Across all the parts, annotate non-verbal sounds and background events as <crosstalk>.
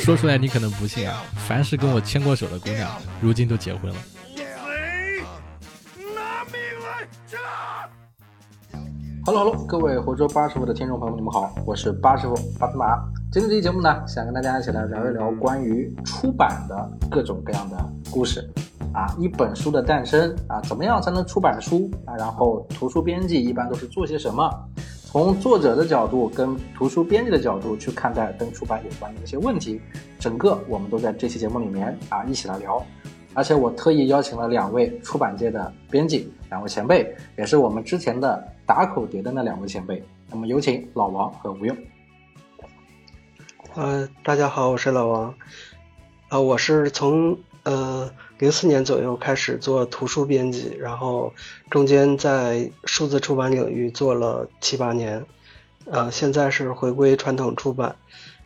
说出来你可能不信啊，凡是跟我牵过手的姑娘，如今都结婚了。Hello，Hello，各位活捉八师傅的听众朋友们，你们好，我是八师傅八匹马。今天这期节目呢，想跟大家一起来聊一聊关于出版的各种各样的故事啊，一本书的诞生啊，怎么样才能出版书啊？然后图书编辑一般都是做些什么？从作者的角度跟图书编辑的角度去看待跟出版有关的一些问题，整个我们都在这期节目里面啊一起来聊。而且我特意邀请了两位出版界的编辑，两位前辈，也是我们之前的打口碟的那两位前辈。那么有请老王和吴用。呃，大家好，我是老王。啊，我是从呃零四年左右开始做图书编辑，然后中间在数字出版领域做了七八年，呃，现在是回归传统出版，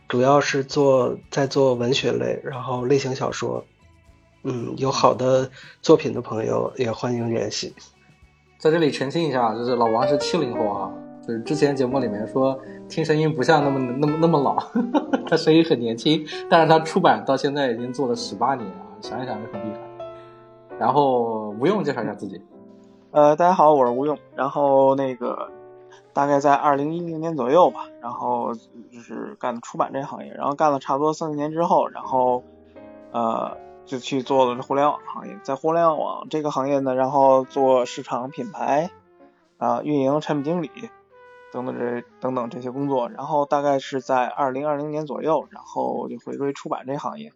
主要是做在做文学类，然后类型小说。嗯，有好的作品的朋友也欢迎联系。在这里澄清一下，就是老王是七零后啊，就是之前节目里面说听声音不像那么那么那么老，<laughs> 他声音很年轻，但是他出版到现在已经做了十八年啊，想一想就很厉害。然后吴用介绍一下自己。呃，大家好，我是吴用。然后那个大概在二零一零年左右吧，然后就是干出版这行业，然后干了差不多三四年之后，然后呃。就去做了互联网行业，在互联网这个行业呢，然后做市场品牌啊、运营、产品经理等等这等等这些工作，然后大概是在二零二零年左右，然后就回归出版这行业，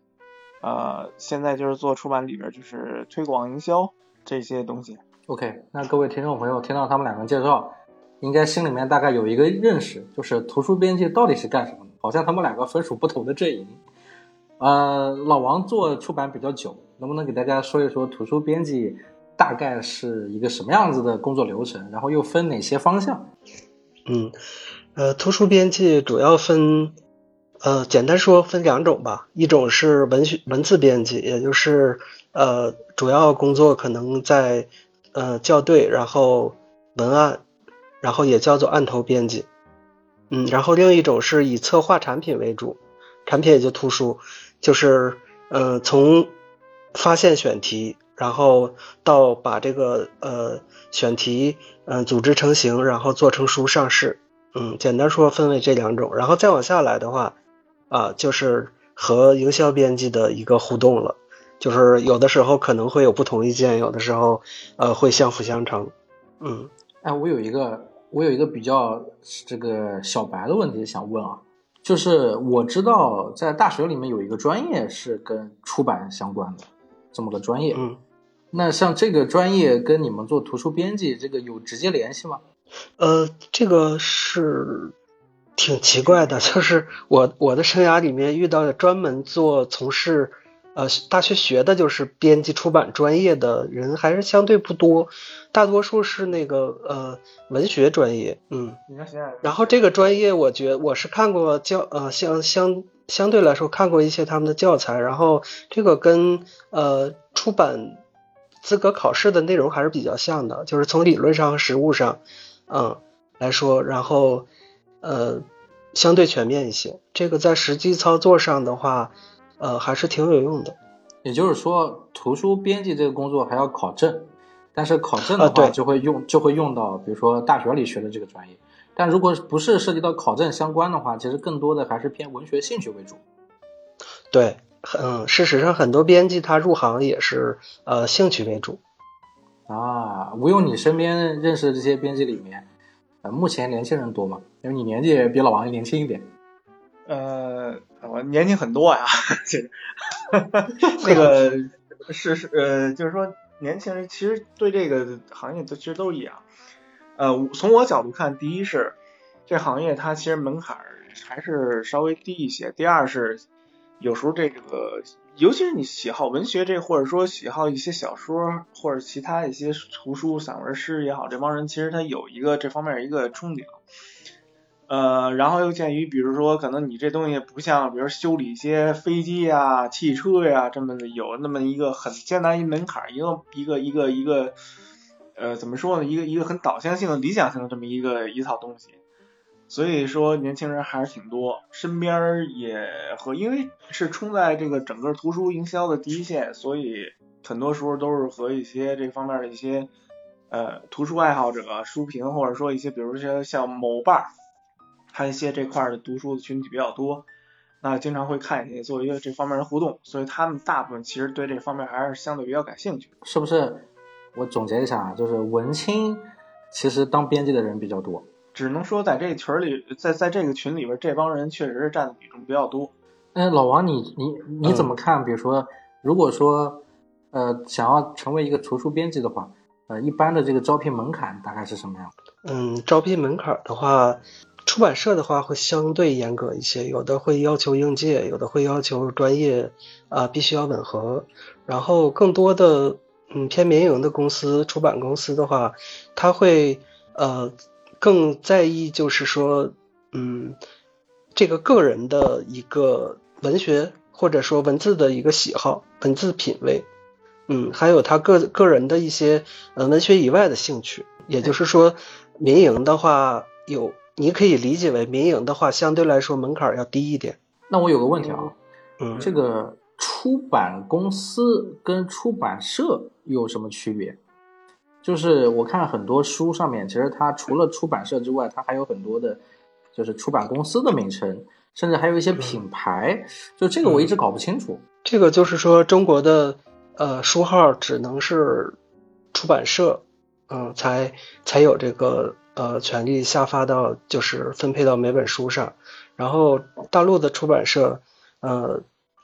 呃，现在就是做出版里边就是推广营销这些东西。OK，那各位听众朋友听到他们两个介绍，应该心里面大概有一个认识，就是图书编辑到底是干什么的？好像他们两个分属不同的阵营。呃，老王做出版比较久，能不能给大家说一说图书编辑大概是一个什么样子的工作流程？然后又分哪些方向？嗯，呃，图书编辑主要分，呃，简单说分两种吧，一种是文学文字编辑，也就是呃，主要工作可能在呃校对，然后文案，然后也叫做案头编辑。嗯，然后另一种是以策划产品为主，产品也就图书。就是，呃，从发现选题，然后到把这个呃选题嗯组织成型，然后做成书上市，嗯，简单说分为这两种，然后再往下来的话，啊，就是和营销编辑的一个互动了，就是有的时候可能会有不同意见，有的时候呃会相辅相成，嗯，哎，我有一个我有一个比较这个小白的问题想问啊。就是我知道，在大学里面有一个专业是跟出版相关的，这么个专业。嗯，那像这个专业跟你们做图书编辑这个有直接联系吗？呃，这个是挺奇怪的，<laughs> 就是我我的生涯里面遇到的专门做从事。呃，大学学的就是编辑出版专业的人还是相对不多，大多数是那个呃文学专业，嗯。然后这个专业，我觉我是看过教呃相相相对来说看过一些他们的教材，然后这个跟呃出版资格考试的内容还是比较像的，就是从理论上和实务上，嗯来说，然后呃相对全面一些。这个在实际操作上的话。呃，还是挺有用的。也就是说，图书编辑这个工作还要考证，但是考证的话就会用就会用到，比如说大学里学的这个专业。但如果不是涉及到考证相关的话，其实更多的还是偏文学兴趣为主。对，嗯，事实上很多编辑他入行也是呃兴趣为主。啊，吴用，你身边认识的这些编辑里面，呃，目前年轻人多吗？因为你年纪比老王年轻一点。呃。我年轻很多呀，<laughs> <laughs> 那个是是呃，就是说年轻人其实对这个行业都其实都一样。呃，从我角度看，第一是这行业它其实门槛还是稍微低一些。第二是有时候这个，尤其是你喜好文学这，或者说喜好一些小说或者其他一些图书、散文诗也好，这帮人其实他有一个这方面一个憧憬。呃，然后又鉴于，比如说，可能你这东西不像，比如修理一些飞机呀、汽车呀，这么的有那么一个很艰难一门槛，一个一个一个一个，呃，怎么说呢？一个一个很导向性的、理想性的这么一个一套东西。所以说年轻人还是挺多，身边也和因为是冲在这个整个图书营销的第一线，所以很多时候都是和一些这方面的一些呃图书爱好者、书评，或者说一些比如说像某爸，他一些这块的读书的群体比较多，那经常会看一些做一个这方面的互动，所以他们大部分其实对这方面还是相对比较感兴趣。是不是？我总结一下啊，就是文青其实当编辑的人比较多。只能说在这个群里，在在这个群里边，这帮人确实是占的比重比较多。哎，老王，你你你怎么看？比如说，如果说呃想要成为一个图书编辑的话，呃，一般的这个招聘门槛大概是什么样？嗯，招聘门槛的话，出版社的话会相对严格一些，有的会要求应届，有的会要求专业啊必须要吻合。然后更多的嗯偏民营的公司、出版公司的话，他会呃。更在意就是说，嗯，这个个人的一个文学或者说文字的一个喜好、文字品味，嗯，还有他个个人的一些呃文学以外的兴趣。也就是说，民营的话有，你可以理解为民营的话相对来说门槛要低一点。那我有个问题啊，嗯，这个出版公司跟出版社有什么区别？就是我看很多书上面，其实它除了出版社之外，它还有很多的，就是出版公司的名称，甚至还有一些品牌。就这个我一直搞不清楚。这个就是说，中国的呃书号只能是出版社，嗯，才才有这个呃权利下发到，就是分配到每本书上。然后大陆的出版社，呃。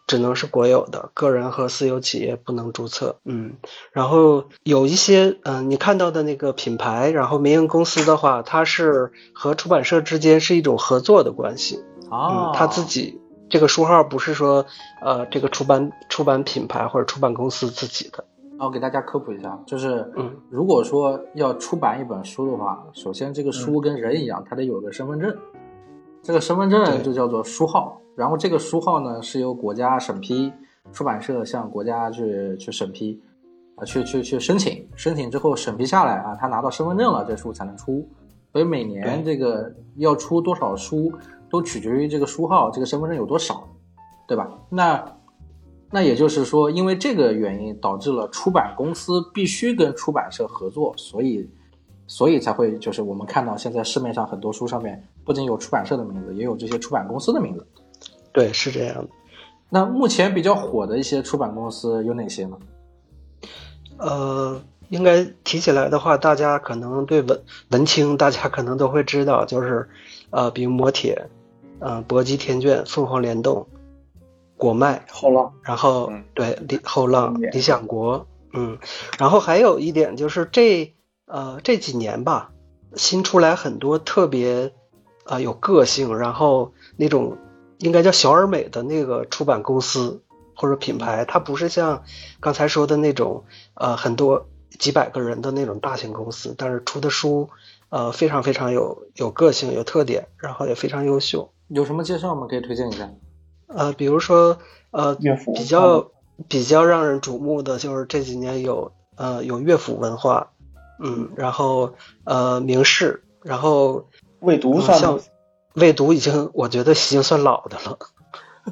只能是国有的，个人和私有企业不能注册。嗯，然后有一些，嗯，你看到的那个品牌，然后民营公司的话，它是和出版社之间是一种合作的关系。哦，他自己这个书号不是说，呃，这个出版出版品牌或者出版公司自己的。我给大家科普一下，就是，嗯，如果说要出版一本书的话，首先这个书跟人一样，它得有个身份证，这个身份证就叫做书号。然后这个书号呢是由国家审批，出版社向国家去去审批，啊，去去去申请，申请之后审批下来啊，他拿到身份证了，这书才能出。所以每年这个要出多少书，都取决于这个书号，这个身份证有多少，对吧？那那也就是说，因为这个原因导致了出版公司必须跟出版社合作，所以所以才会就是我们看到现在市面上很多书上面不仅有出版社的名字，也有这些出版公司的名字。对，是这样的。那目前比较火的一些出版公司有哪些呢？呃，应该提起来的话，大家可能对文文青，大家可能都会知道，就是呃，比如磨铁，嗯，搏击天卷、凤凰联动、果麦、后浪，然后对理后浪、理想国，嗯，然后还有一点就是这呃这几年吧，新出来很多特别啊有个性，然后那种。应该叫小而美的那个出版公司或者品牌，它不是像刚才说的那种呃很多几百个人的那种大型公司，但是出的书呃非常非常有有个性、有特点，然后也非常优秀。有什么介绍吗？可以推荐一下？呃，比如说呃比较比较让人瞩目的就是这几年有呃有乐府文化，嗯，然后呃名士，然后未读算像。未读已经，我觉得已经算老的了。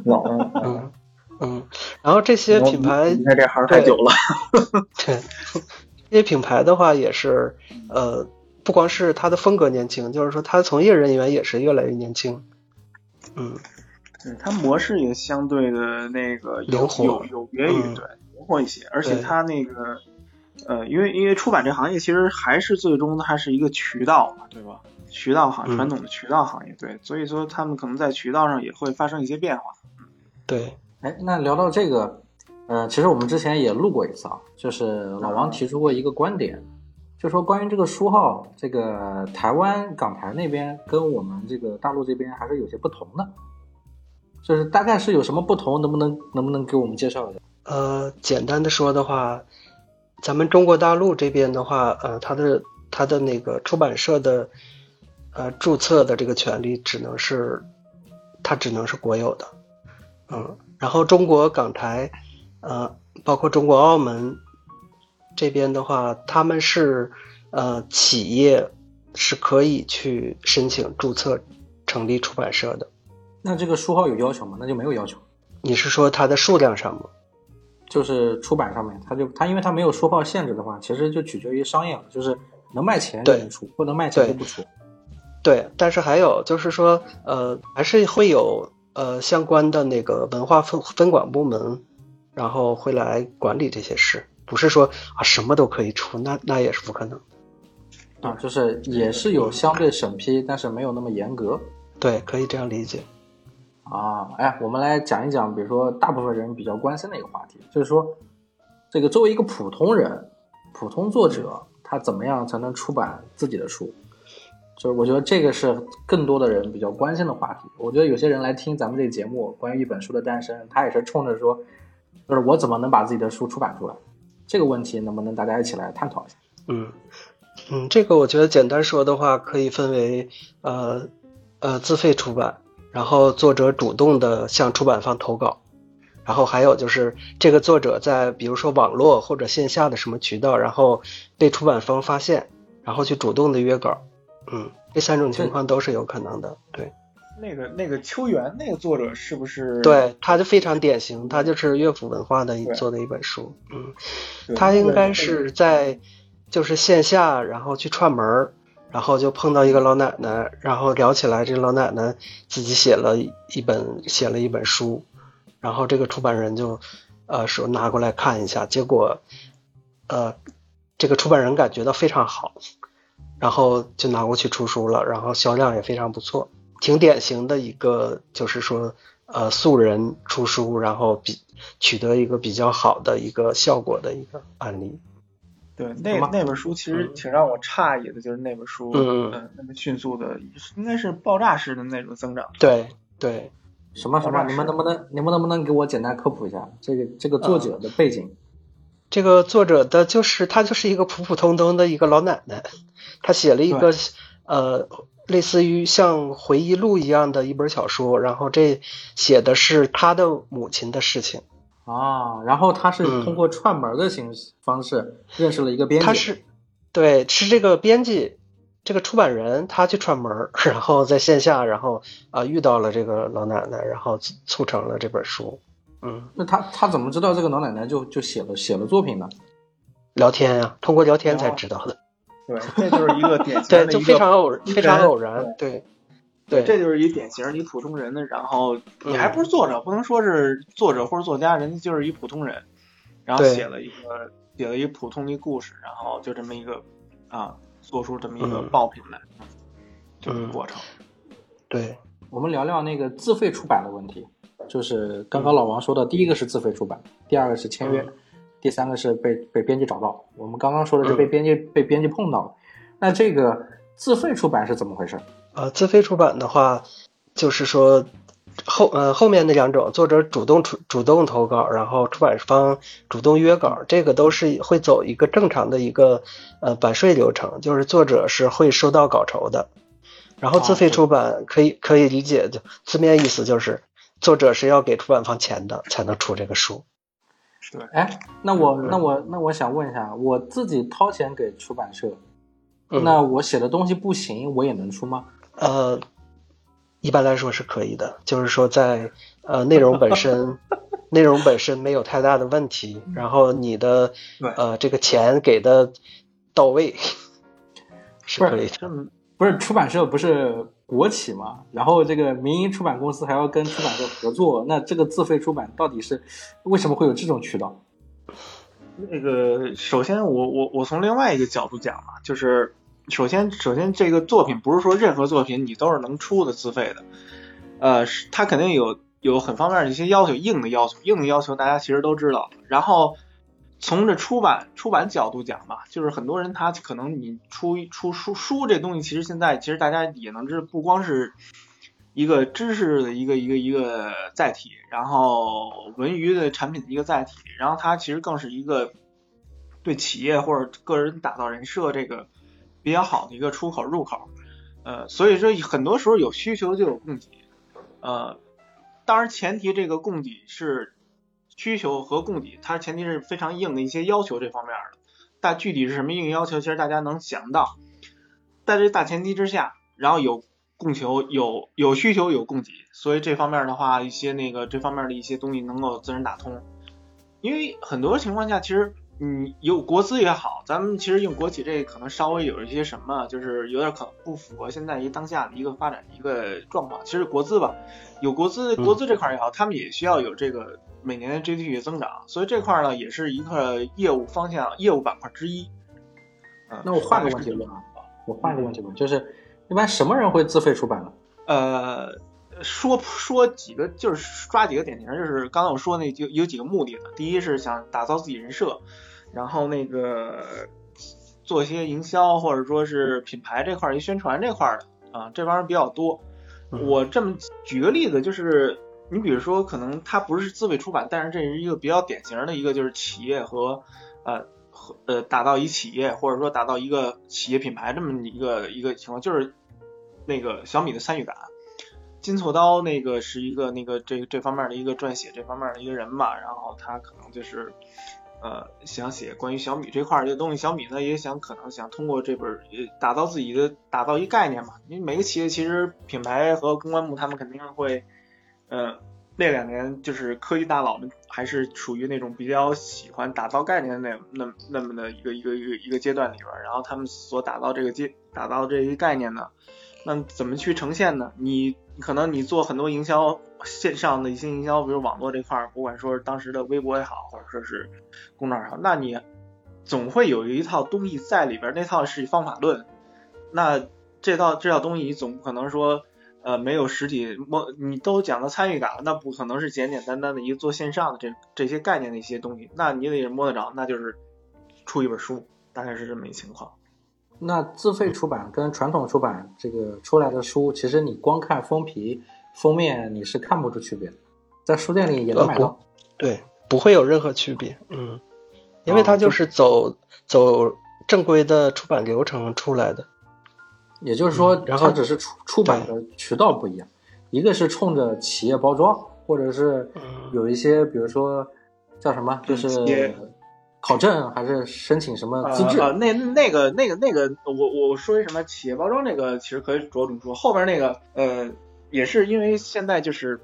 老了，嗯嗯。然后这些品牌，你看这行太久了。对，这些品牌的话也是，呃，不光是它的风格年轻，就是说它的从业人员也是越来越年轻。嗯，对，它模式也相对的那个有，有有别于对灵活一些，而且它那个呃，因为因为出版这行业其实还是最终它是一个渠道嘛，对吧？渠道行传统的渠道行业，对，所以说他们可能在渠道上也会发生一些变化。对，哎，那聊到这个，呃，其实我们之前也录过一次啊，就是老王提出过一个观点，就说关于这个书号，这个台湾港台那边跟我们这个大陆这边还是有些不同的，就是大概是有什么不同，能不能能不能给我们介绍一下？呃，简单的说的话，咱们中国大陆这边的话，呃，它的它的那个出版社的。呃，注册的这个权利只能是，它只能是国有的，嗯，然后中国港台，呃，包括中国澳门这边的话，他们是呃企业是可以去申请注册成立出版社的。那这个书号有要求吗？那就没有要求。你是说它的数量上吗？就是出版上面，它就它因为它没有书号限制的话，其实就取决于商业了，就是能卖钱就能出，不能卖钱就不出。对，但是还有就是说，呃，还是会有呃相关的那个文化分分管部门，然后会来管理这些事，不是说啊什么都可以出，那那也是不可能。啊，就是也是有相对审批，但是没有那么严格。对，可以这样理解。啊，哎，我们来讲一讲，比如说大部分人比较关心的一个话题，就是说，这个作为一个普通人、普通作者，他怎么样才能出版自己的书？就是我觉得这个是更多的人比较关心的话题。我觉得有些人来听咱们这个节目，关于一本书的诞生，他也是冲着说，就是我怎么能把自己的书出版出来？这个问题能不能大家一起来探讨一下？嗯嗯，这个我觉得简单说的话，可以分为呃呃自费出版。然后作者主动的向出版方投稿，然后还有就是这个作者在比如说网络或者线下的什么渠道，然后被出版方发现，然后去主动的约稿，嗯，这三种情况都是有可能的。对，那个那个秋园那个作者是不是？对，他就非常典型，他就是乐府文化的做的一本书，嗯，他应该是在就是线下然后去串门儿。然后就碰到一个老奶奶，然后聊起来，这老奶奶自己写了一本写了一本书，然后这个出版人就，呃，说拿过来看一下，结果，呃，这个出版人感觉到非常好，然后就拿过去出书了，然后销量也非常不错，挺典型的一个就是说，呃，素人出书，然后比取得一个比较好的一个效果的一个案例。对，那那本书其实挺让我诧异的，就是那本书，嗯，那么迅速的，应该是爆炸式的那种增长。对对，什么什么？你们能不能，你们能不能给我简单科普一下这个这个作者的背景？这个作者的就是他就是一个普普通通的一个老奶奶，她写了一个呃类似于像回忆录一样的一本小说，然后这写的是他的母亲的事情。啊，然后他是通过串门的形式方式认识了一个编辑，他是对，是这个编辑，这个出版人他去串门，<laughs> 然后在线下，然后啊遇到了这个老奶奶，然后促成了这本书。嗯，那他他怎么知道这个老奶奶就就写了写了作品呢？聊天呀，通过聊天才知道的。对，这就是一个典型的，<laughs> 对，就非常偶非常偶然，对。对，这就是一典型，你普通人的，然后你还不是作者，不能说是作者或者作家，人家就是一普通人，然后写了一个写了一个普通的故事，然后就这么一个啊，做出这么一个爆品来，这个过程。对，我们聊聊那个自费出版的问题，就是刚刚老王说的，第一个是自费出版，第二个是签约，第三个是被被编辑找到。我们刚刚说的是被编辑被编辑碰到了，那这个自费出版是怎么回事？呃，自费出版的话，就是说后呃后面那两种，作者主动出主动投稿，然后出版方主动约稿，这个都是会走一个正常的一个呃版税流程，就是作者是会收到稿酬的。然后自费出版可以可以理解，就字面意思就是作者是要给出版方钱的才能出这个书。对，哎，那我那我那我想问一下，我自己掏钱给出版社，那我写的东西不行，我也能出吗？呃，一般来说是可以的，就是说在呃内容本身，<laughs> 内容本身没有太大的问题，然后你的呃这个钱给的到位，是可以的。不是出版社不是国企嘛？然后这个民营出版公司还要跟出版社合作，那这个自费出版到底是为什么会有这种渠道？那个首先我我我从另外一个角度讲嘛，就是。首先，首先这个作品不是说任何作品你都是能出的自费的，呃，它肯定有有很方面的一些要求，硬的要求，硬的要求大家其实都知道。然后从这出版出版角度讲吧，就是很多人他可能你出出书书这东西，其实现在其实大家也能知，不光是一个知识的一个一个一个载体，然后文娱的产品的一个载体，然后它其实更是一个对企业或者个人打造人设这个。比较好的一个出口入口，呃，所以说很多时候有需求就有供给，呃，当然前提这个供给是需求和供给，它前提是非常硬的一些要求这方面的，但具体是什么硬要求，其实大家能想到，在这大前提之下，然后有供求有有需求有供给，所以这方面的话，一些那个这方面的一些东西能够自然打通。因为很多情况下，其实你有国资也好，咱们其实用国企这可能稍微有一些什么，就是有点可不符合现在一当下的一个发展一个状况。其实国资吧，有国资国资这块也好，他们也需要有这个每年的 GDP 增长，所以这块呢也是一个业务方向、业务板块之一。嗯，那我换个问题问啊，我换个问题问，就是一般什么人会自费出版呢？呃，说说几个，就是抓几个典型，就是刚才我说那就有几个目的了。第一是想打造自己人设，然后那个做一些营销或者说是品牌这块儿一宣传这块儿的啊，这玩意儿比较多。我这么举个例子，就是你比如说，可能它不是自费出版，但是这是一个比较典型的一个，就是企业和呃和呃打造一企业或者说打造一个企业品牌这么一个一个情况，就是那个小米的参与感。金错刀那个是一个那个这这方面的一个撰写这方面的一个人吧，然后他可能就是呃想写关于小米这块儿的东西，小米呢也想可能想通过这本打造自己的打造一概念嘛，因为每个企业其实品牌和公关部他们肯定会呃那两年就是科技大佬们还是属于那种比较喜欢打造概念的那那那么的一个一个一个一个阶段里边，然后他们所打造这个阶打造这一概念呢，那怎么去呈现呢？你可能你做很多营销线上的一些营销，比如网络这块儿，不管说是当时的微博也好，或者说是公众号也好，那你总会有一套东西在里边，那套是方法论。那这套这套东西你总不可能说呃没有实体摸，你都讲到参与感了，那不可能是简简单单的一个做线上的这这些概念的一些东西，那你得摸得着，那就是出一本书，大概是这么一情况。那自费出版跟传统出版这个出来的书，其实你光看封皮、封面，你是看不出区别的，在书店里也能买到。对，不会有任何区别。嗯，因为它就是走走正规的出版流程出来的。也就是说，然后它只是出出版的渠道不一样，一个是冲着企业包装，或者是有一些，比如说叫什么，就是考证还是申请什么资质？啊，那那个那个那个，我我说一什么企业包装那个，其实可以着重说。后边那个呃，也是因为现在就是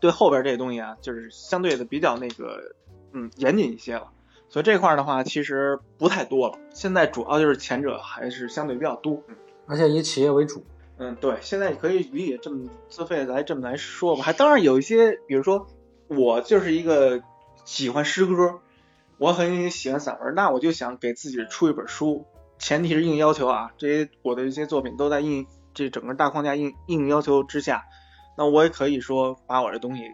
对后边这个东西啊，就是相对的比较那个嗯严谨一些了，所以这块的话其实不太多了。现在主要就是前者还是相对比较多，嗯，而且以企业为主。嗯，对，现在可以理解这么自费来这么来说吧。还当然有一些，比如说我就是一个喜欢诗歌。我很喜欢散文，那我就想给自己出一本书，前提是硬要求啊，这些我的一些作品都在硬这整个大框架硬硬要求之下，那我也可以说把我这东西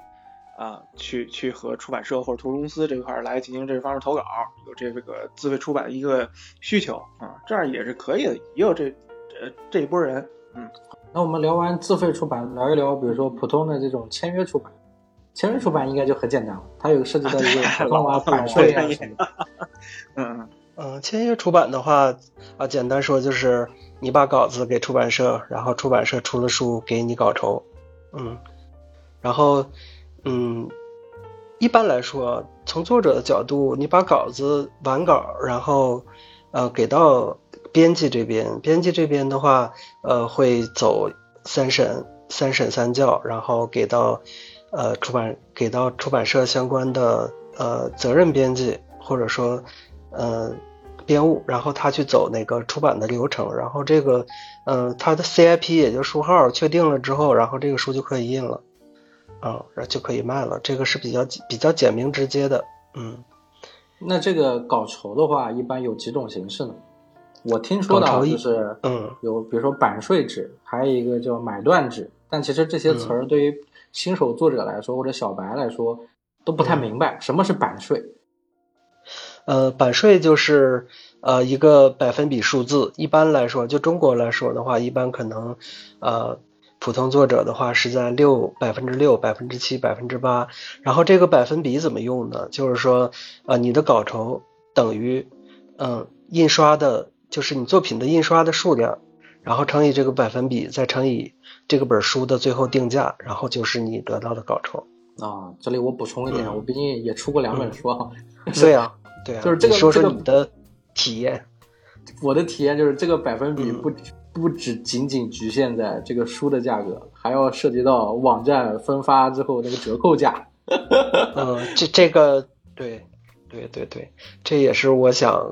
啊，去去和出版社或者图书公司这块来进行这方面投稿，有这个自费出版的一个需求啊，这样也是可以的，也有这呃这一波人，嗯，那我们聊完自费出版，聊一聊比如说普通的这种签约出版。签约出版应该就很简单了，它有涉及到一个合同啊、版税啊什么的。嗯 <laughs> 嗯，签约出版的话啊，简单说就是你把稿子给出版社，然后出版社出了书给你稿酬。嗯，然后嗯，一般来说，从作者的角度，你把稿子完稿，然后呃给到编辑这边，编辑这边的话呃会走三审、三审三教，然后给到。呃，出版给到出版社相关的呃责任编辑或者说呃编务，然后他去走那个出版的流程，然后这个呃他的 CIP 也就书号确定了之后，然后这个书就可以印了，啊，然后就可以卖了，这个是比较比较简明直接的，嗯。那这个稿酬的话，一般有几种形式呢？我听说的就是嗯，有比如说版税制，还有一个叫买断制，但其实这些词儿对于新手作者来说，或者小白来说，都不太明白什么是版税。呃，版税就是呃一个百分比数字。一般来说，就中国来说的话，一般可能呃普通作者的话是在六百分之六、百分之七、百分之八。然后这个百分比怎么用呢？就是说呃你的稿酬等于嗯印刷的，就是你作品的印刷的数量，然后乘以这个百分比，再乘以。这个本书的最后定价，然后就是你得到的稿酬啊。这里我补充一点，我毕竟也出过两本书哈。对啊，对啊，<laughs> 就是这个说说你的体验。我的体验就是这个百分比不不只仅仅局限在这个书的价格，还要涉及到网站分发之后那个折扣价。嗯，这这个对对对对，这也是我想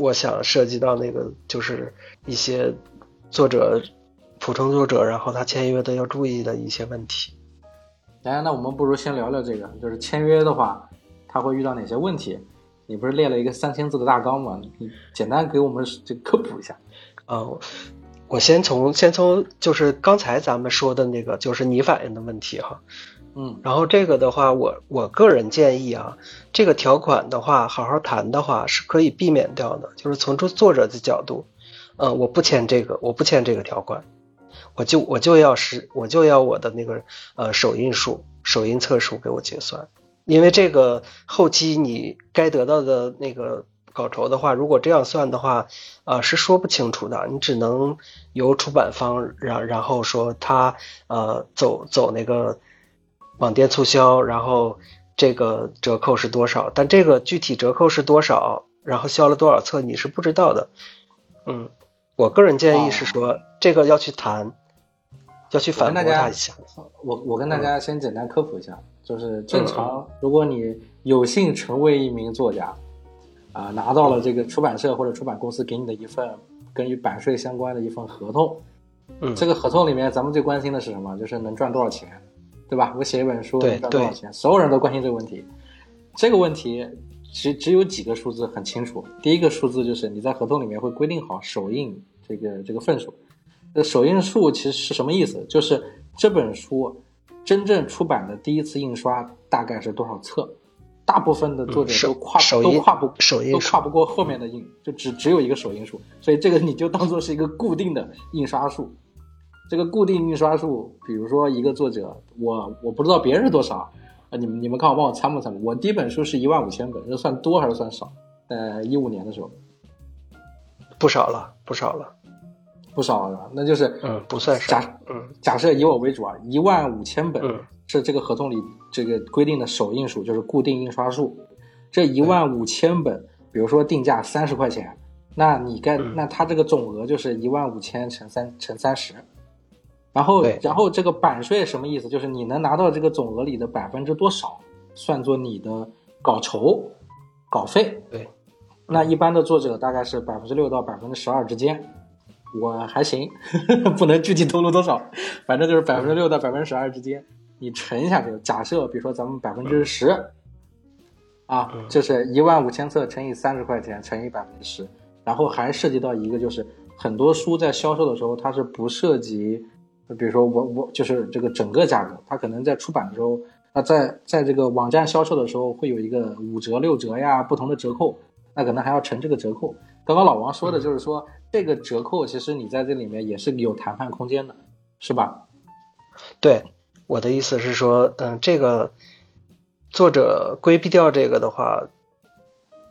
我想涉及到那个就是一些作者普通作者，然后他签约的要注意的一些问题。哎，那我们不如先聊聊这个，就是签约的话，他会遇到哪些问题？你不是列了一个三千字的大纲吗？你简单给我们这科普一下。呃，我先从先从就是刚才咱们说的那个就是你反映的问题哈，嗯，然后这个的话，我我个人建议啊，这个条款的话，好好谈的话是可以避免掉的，就是从作作者的角度，呃，我不签这个，我不签这个条款，我就我就要是我就要我的那个呃首印数、首印册数给我结算，因为这个后期你该得到的那个稿酬的话，如果这样算的话，呃是说不清楚的，你只能由出版方然然后说他呃走走那个网店促销，然后这个折扣是多少，但这个具体折扣是多少，然后销了多少册你是不知道的。嗯，我个人建议是说这个要去谈，要去反驳他一下。我我跟大家先简单科普一下，就是正常，如果你有幸成为一名作家，啊，拿到了这个出版社或者出版公司给你的一份跟与版税相关的一份合同，嗯，这个合同里面咱们最关心的是什么？就是能赚多少钱，对吧？我写一本书能赚多少钱，所有人都关心这个问题。这个问题只只有几个数字很清楚。第一个数字就是你在合同里面会规定好首印这个这个份数。这首印数其实是什么意思？就是这本书真正出版的第一次印刷大概是多少册？大部分的作者都跨、都跨不首印都跨不过后面的印，就只只有一个首印数，所以这个你就当做是一个固定的印刷数。这个固定印刷数，比如说一个作者，我我不知道别人是多少，啊，你们你们看我帮我参谋参谋，我第一本书是一万五千本，这算多还是算少？呃一五年的时候，不少了，不少了。不少了，那就是嗯不算少假嗯假设以我为主啊，一万五千本嗯是这个合同里这个规定的首印数，就是固定印刷数。这一万五千本，比如说定价三十块钱，那你该嗯那它这个总额就是一万五千乘三乘三十，然后然后这个版税什么意思？就是你能拿到这个总额里的百分之多少，算作你的稿酬稿费。对，那一般的作者大概是百分之六到百分之十二之间，我还行，<laughs> 不能具体透露多少，反正就是百分之六到百分之十二之间。你乘一下这个，假设比如说咱们百分之十，啊，就是一万五千册乘以三十块钱乘以百分之十，然后还涉及到一个就是很多书在销售的时候它是不涉及，比如说我我就是这个整个价格，它可能在出版的时候，那在在这个网站销售的时候会有一个五折六折呀不同的折扣，那可能还要乘这个折扣。刚刚老王说的就是说，这个折扣其实你在这里面也是有谈判空间的，是吧？对，我的意思是说，嗯，这个作者规避掉这个的话，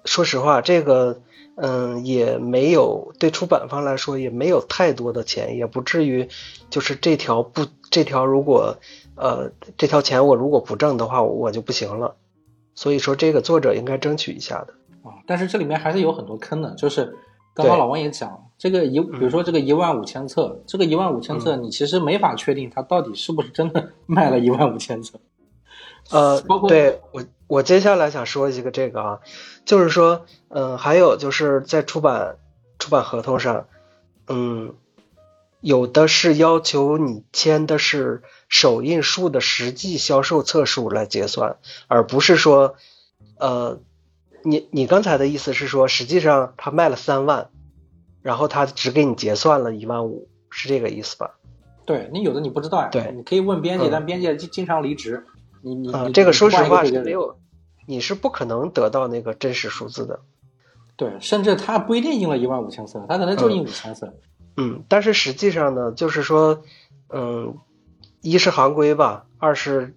说实话，这个嗯也没有对出版方来说也没有太多的钱，也不至于就是这条不这条如果呃这条钱我如果不挣的话，我就不行了。所以说，这个作者应该争取一下的。啊，但是这里面还是有很多坑的，就是刚刚老王也讲，这个一，比如说这个一万五千册，这个一万五千册，你其实没法确定它到底是不是真的 <laughs> 卖了一万五千册。呃包，括对我我接下来想说一个这个啊，就是说，嗯、还有就是在出版出版合同上，嗯，有的是要求你签的是首印数的实际销售册数来结算，而不是说，呃，你你刚才的意思是说，实际上他卖了三万，然后他只给你结算了一万五，是这个意思吧？对你有的你不知道呀，对你可以问编辑，嗯但编辑经经常离职，你你啊、你这个说实话是没有，你是不可能得到那个真实数字的。对，甚至他不一定印了一万五千册，他可能就印五千册。嗯，但是实际上呢，就是说，嗯，一是行规吧，二是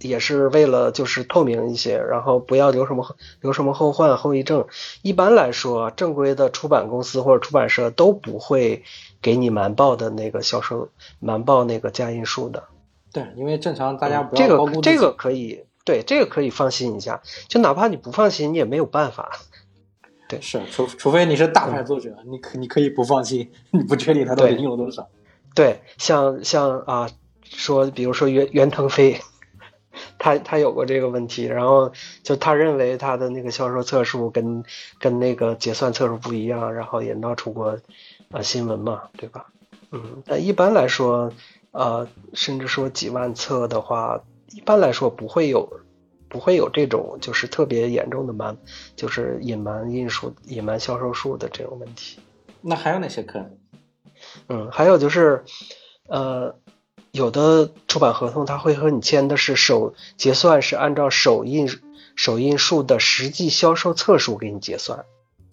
也是为了就是透明一些，然后不要留什么留什么后患后遗症。一般来说，正规的出版公司或者出版社都不会给你瞒报的那个销售瞒报那个加印数的。对，因为正常大家不嗯这要高估自己个这个可以对这个可以放心一下，就哪怕你不放心，你也没有办法。对，是，除除非你是大牌作者，你可你可以不放心，你不确定他到底对用了多少。对，像像啊，说比如说袁袁腾飞，他他有过这个问题，然后就他认为他的那个销售册数跟跟那个结算册数不一样，然后也闹出过啊新闻嘛，对吧？嗯，但一般来说，呃，甚至说几万册的话，一般来说不会有不会有这种就是特别严重的瞒，就是隐瞒印数、隐瞒销售数的这种问题。那还有哪些课呢？嗯，还有就是，呃，有的出版合同他会和你签的是首结算是按照首印首印数的实际销售册数给你结算，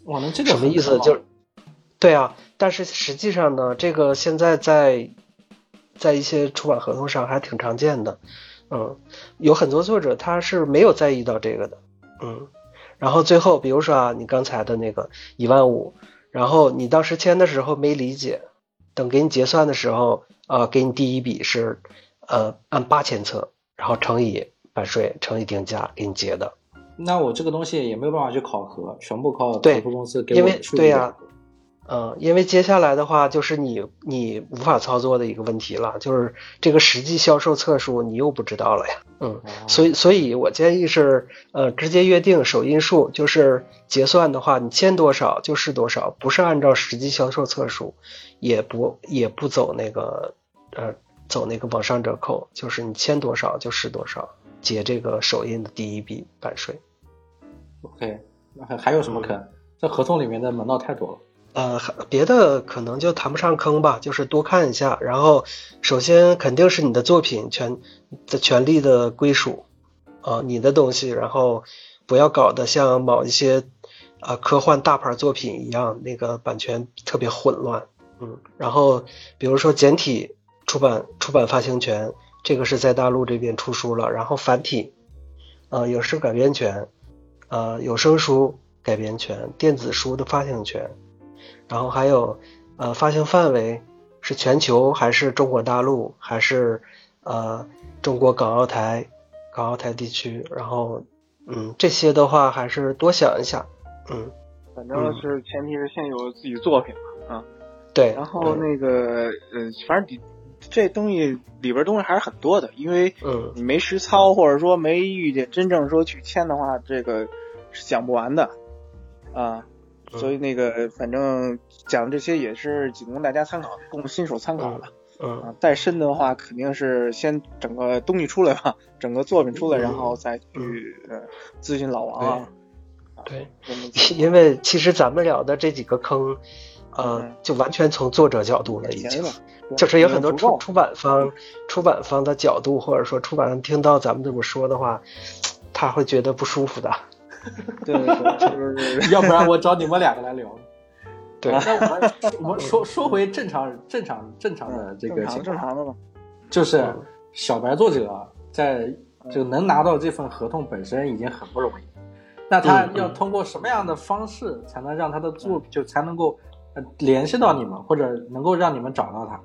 哇，那这个什么意思？就是，对啊，但是实际上呢，这个现在在在一些出版合同上还挺常见的，嗯，有很多作者他是没有在意到这个的，嗯，然后最后比如说啊，你刚才的那个一万五，然后你当时签的时候没理解，等给你结算的时候，呃，给你第一笔是呃按八千册，然后乘以版税乘以定价给你结的，那我这个东西也没有办法去考核，全部靠对合同公司给因为对呀。来嗯，因为接下来的话就是你你无法操作的一个问题了，就是这个实际销售册数你又不知道了呀。嗯，哦所以所以我建议是呃直接约定首印数，就是结算的话你签多少就是多少，不是按照实际销售册数，也不也不走那个呃走那个往上折扣，就是你签多少就是多少，结这个首印的第一笔版税。OK，那还还有什么坑？这合同里面的门道太多了。呃，别的可能就谈不上坑吧，就是多看一下。然后，首先肯定是你的作品权的权利的归属，啊、你的东西，然后不要搞得像某一些啊、科幻大牌作品一样，那个版权特别混乱。嗯，然后比如说简体出版出版发行权，这个是在大陆这边出书了，然后繁体，呃，影视改编权，呃，有声书改编权，电子书的发行权。然后还有，呃，发行范围是全球还是中国大陆还是呃中国港澳台港澳台地区？然后，嗯，这些的话还是多想一想，嗯，反正是前提是先有自己作品嘛啊。对。然后那个呃，反正你这东西里边东西还是很多的，因为嗯你没实操或者说没遇见真正说去签的话，这个是讲不完的啊。所以那个反正讲这些也是仅供大家参考，供新手参考的。嗯啊，再深的话肯定是先整个东西出来吧，<laughs> 整个作品出来，然后再去呃咨询老王啊。对，因为其实咱们聊的这几个坑，呃嗯，就完全从作者角度了，已 <laughs> 经就是有很多出出版方、出版方的角度，或者说出版方听到咱们这么说的话，他会觉得不舒服的。<laughs> 对对对，就是要不然我找你们两个来聊。对那我们我们说说回正常正常正常的这个正常情况，正常的嘛。就是嗯小白作者在就能拿到这份合同本身已经很不容易，那他要通过什么样的方式才能让他的作品就才能够呃联系到你们，或者能够让你们找到他？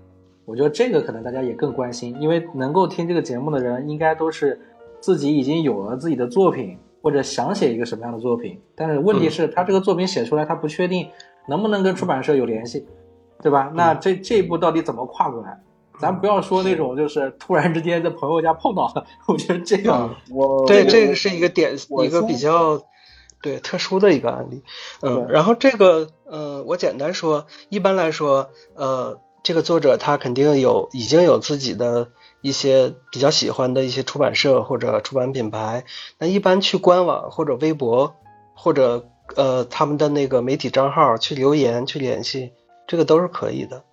我觉得这个可能大家也更关心，因为能够听这个节目的人，应该都是自己已经有了自己的作品，或者想写一个什么样的作品。但是问题是，他这个作品写出来，他不确定能不能跟出版社有联系，对吧？那这这一步到底怎么跨过来？咱不要说那种就是突然之间在朋友家碰到了，我觉得这个嗯我对，这这个是一个点，我一个比较对特殊的一个案例。嗯，然后这个呃，我简单说，一般来说，呃，这个作者他肯定有已经有自己的一些比较喜欢的一些出版社或者出版品牌，那一般去官网或者微博或者呃他们的那个媒体账号去留言去联系，这个都是可以的。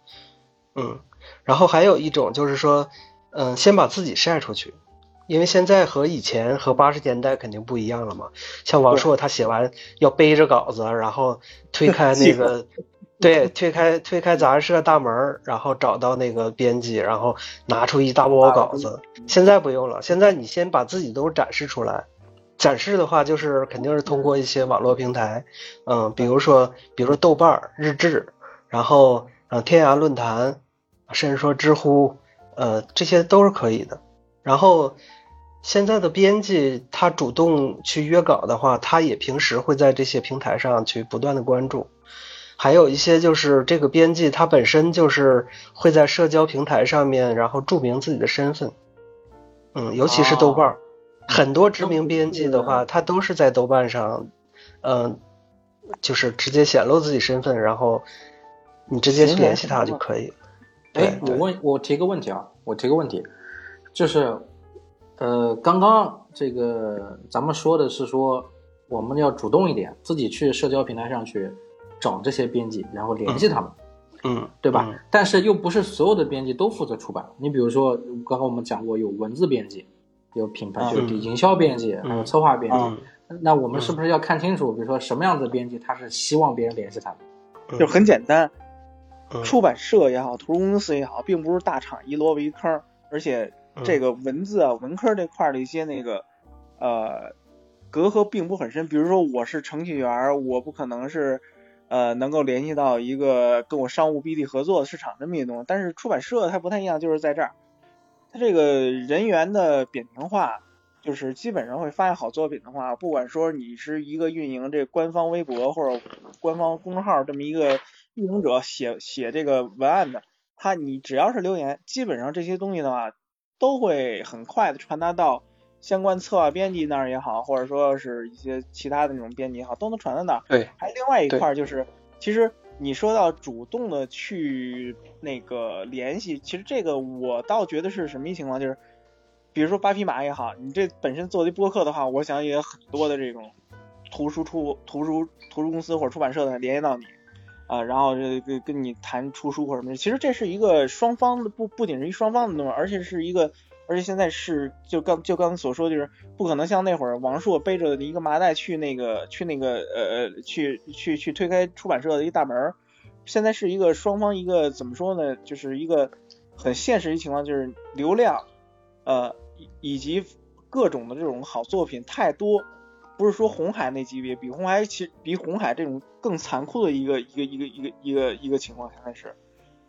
嗯，然后还有一种就是说，嗯、先把自己晒出去。因为现在和以前和八十年代肯定不一样了嘛。像王朔他写完要背着稿子，然后推开 <laughs> 那个，对，推开推开杂志社大门，然后找到那个编辑，然后拿出一大包稿子。现在不用了，现在你先把自己都展示出来。展示的话，就是肯定是通过一些网络平台，嗯，比如说，比如说豆瓣儿、日志，然后呃天涯论坛，甚至说知乎，呃，这些都是可以的。然后，现在的编辑他主动去约稿的话，他也平时会在这些平台上去不断的关注。还有一些就是这个编辑他本身就是会在社交平台上面，然后注明自己的身份。嗯，尤其是豆瓣儿，很多知名编辑的话，他都是在豆瓣上，嗯，就是直接显露自己身份，然后你直接去联系他就可以。哎，我问，我提个问题啊，我提个问题，就是，呃，刚刚这个咱们说的是说我们要主动一点，自己去社交平台上去找这些编辑，然后联系他们，嗯，对吧？但是又不是所有的编辑都负责出版，你比如说刚刚我们讲过有文字编辑，有品牌就营销编辑，还有策划编辑，那我们是不是要看清楚，比如说什么样子的编辑他是希望别人联系他的？就很简单。出版社也好，图书公司也好，并不是大厂一萝卜一坑，而且这个文字啊、文科这块的一些那个呃隔阂并不很深。比如说，我是程序员，我不可能是呃能够联系到一个跟我商务 BD 合作的市场这么一东西。但是出版社它不太一样，就是在这儿，它这个人员的扁平化，就是基本上会发现好作品的话，不管说你是一个运营这官方微博或者官方公众号这么一个。运营者写写这个文案的，他你只要是留言，基本上这些东西的话，都会很快的传达到相关策划编辑那儿也好，或者说是一些其他的那种编辑也好，都能传到那儿。对，还另外一块就是，其实你说到主动的去那个联系，其实这个我倒觉得是什么一情况，就是比如说八匹马也好，你这本身做的播客的话，我想也有很多的这种图书出图书图书公司或者出版社的联系到你。啊，然后这跟跟你谈出书或者什么，其实这是一个双方的，不不仅是一双方的东西，而且是一个，而且现在是就刚就刚才所说，就是不可能像那会儿王朔背着一个麻袋去那个去那个呃去去去推开出版社的一大门，现在是一个双方一个怎么说呢，就是一个很现实的情况，就是流量，呃以及各种的这种好作品太多。不是说红海那级别，比红海其实比红海这种更残酷的一个一个一个一个一个一个情况，现在是，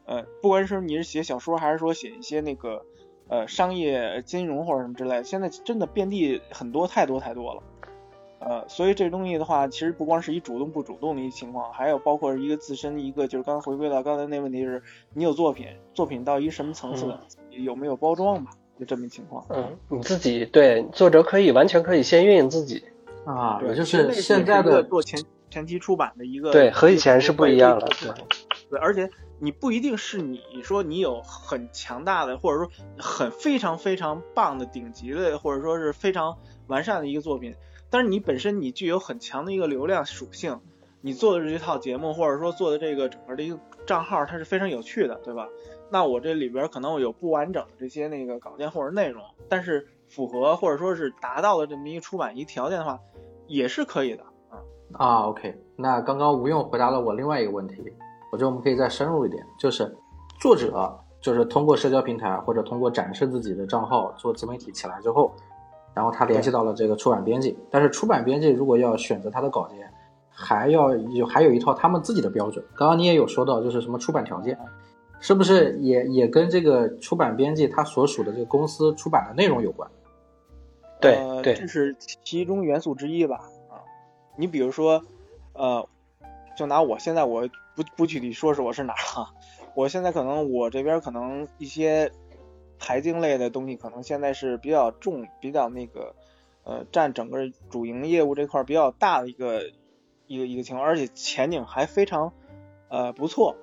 呃，不管是你是写小说，还是说写一些那个呃商业金融或者什么之类的，现在真的遍地很多太多太多了，呃，所以这东西的话，其实不光是一主动不主动的一情况，还有包括一个自身一个就是刚回归到刚才那问题是，你有作品，作品到一什么层次，有没有包装吧，就这么一情况。嗯，你自己对作者可以完全可以先运营自己。啊，也就是现在的做前前期出版的一个，对，和以前是不一样的，对，对，而且你不一定是你说你有很强大的，或者说很非常非常棒的顶级的，或者说是非常完善的一个作品，但是你本身你具有很强的一个流量属性，你做的这套节目，或者说做的这个整个的一个账号，它是非常有趣的，对吧？那我这里边可能有不完整的这些那个稿件或者内容，但是符合或者说是达到了这么一个出版一条件的话。也是可以的啊啊，OK。那刚刚吴用回答了我另外一个问题，我觉得我们可以再深入一点，就是作者就是通过社交平台或者通过展示自己的账号做自媒体起来之后，然后他联系到了这个出版编辑，但是出版编辑如果要选择他的稿件，还要有还有一套他们自己的标准。刚刚你也有说到，就是什么出版条件，是不是也也跟这个出版编辑他所属的这个公司出版的内容有关？对对，这是其中元素之一吧？啊，你比如说，呃，就拿我现在我不不具体说是我是哪儿啊？我现在可能我这边可能一些财经类的东西，可能现在是比较重、比较那个呃占整个主营业务这块比较大的一个一个一个情况，而且前景还非常呃不错。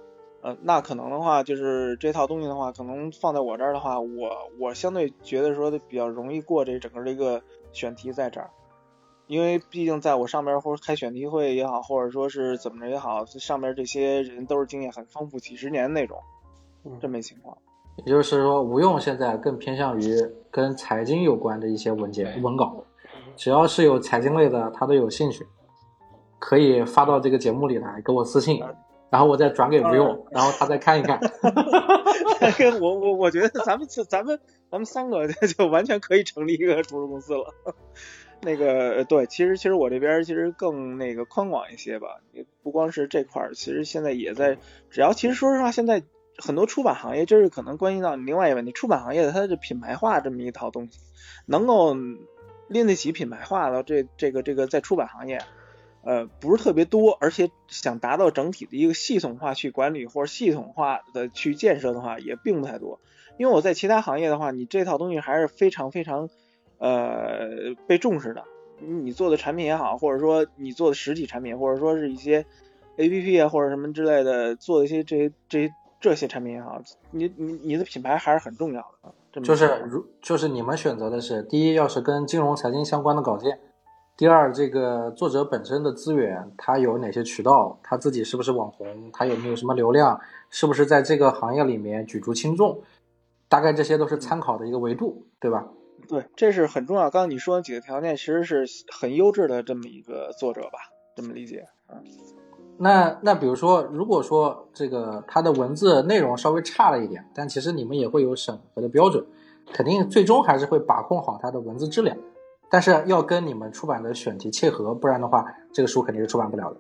呃，那可能的话，就是这套东西的话，可能放在我这儿的话，我我相对觉得说的比较容易过这整个这个选题在这儿，因为毕竟在我上边或者开选题会也好，或者说是怎么着也好，上边这些人都是经验很丰富，几十年那种，这么一情况。也就是说，吴用现在更偏向于跟财经有关的一些文件文稿，只要是有财经类的，他都有兴趣，可以发到这个节目里来，给我私信。然后我再转给吴用，然后他再看一看。<laughs> 我我我觉得咱们咱们咱们三个 <laughs> 就完全可以成立一个图书公司了。那个对，其实其实我这边其实更那个宽广一些吧，不光是这块儿，其实现在也在，只要其实说实话，现在很多出版行业，就是可能关系到另外一个问题，出版行业的它的品牌化这么一套东西，能够拎得起品牌化的这这个这个在出版行业，呃，不是特别多，而且想达到整体的一个系统化去管理或者系统化的去建设的话，也并不太多。因为我在其他行业的话，你这套东西还是非常非常呃被重视的。你做的产品也好，或者说你做的实体产品，或者说是一些 A P P 啊或者什么之类的，做的一些这些这这些产品也好，你你你的品牌还是很重要的。就是如就是你们选择的是第一，要是跟金融财经相关的稿件；第二，这个作者本身的资源，他有哪些渠道，他自己是不是网红，他有没有什么流量，是不是在这个行业里面举足轻重，大概这些都是参考的一个维度，对吧？对，这是很重要。刚刚你说的几个条件，其实是很优质的这么一个作者吧？这么理解啊？那那比如说，如果说这个它的文字内容稍微差了一点，但其实你们也会有审核的标准，肯定最终还是会把控好它的文字质量，但是要跟你们出版的选题切合，不然的话，这个书肯定是出版不了的。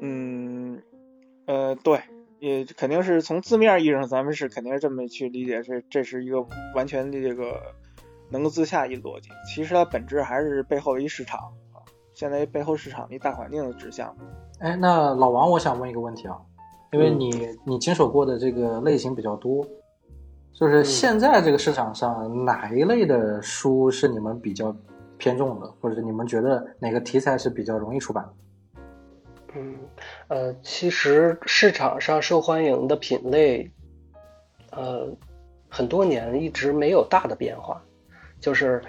嗯，呃，对，也肯定是从字面意义上，咱们是肯定是这么去理解，是这是一个完全的这个能够自洽一逻辑。其实它本质还是背后的一市场啊，现在背后市场的一大环境的指向。哎，那老王，我想问一个问题啊，因为你你经手过的这个类型比较多，就是现在这个市场上哪一类的书是你们比较偏重的，或者是你们觉得哪个题材是比较容易出版？嗯，呃，其实市场上受欢迎的品类，呃，很多年一直没有大的变化，就是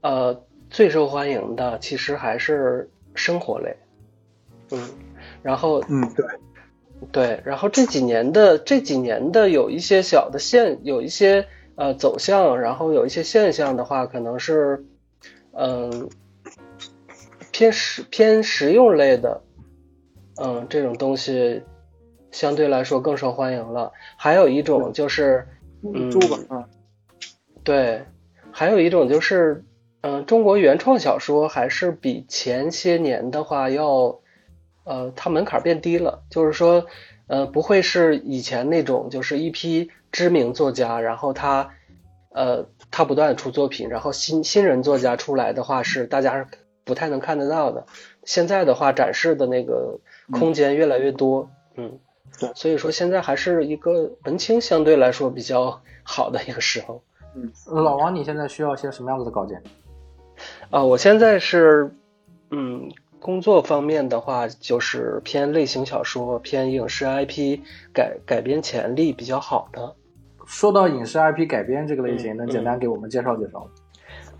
呃，最受欢迎的其实还是生活类，嗯。然后，嗯，对，对，然后这几年的这几年的有一些小的现，有一些呃走向，然后有一些现象的话，可能是嗯偏实偏实用类的，嗯，这种东西相对来说更受欢迎了。还有一种就是嗯，对，还有一种就是嗯，中国原创小说还是比前些年的话要。呃，它门槛变低了，就是说，呃，不会是以前那种，就是一批知名作家，然后他，呃，他不断出作品，然后新新人作家出来的话是大家不太能看得到的。现在的话，展示的那个空间越来越多，嗯，对，所以说现在还是一个文青相对来说比较好的一个时候。嗯，老王，你现在需要些什么样子的稿件？啊，我现在是，嗯。工作方面的话，就是偏类型小说、偏影视 IP 改改编潜力比较好的。说到影视 IP 改编这个类型，能简单给我们介绍介绍吗？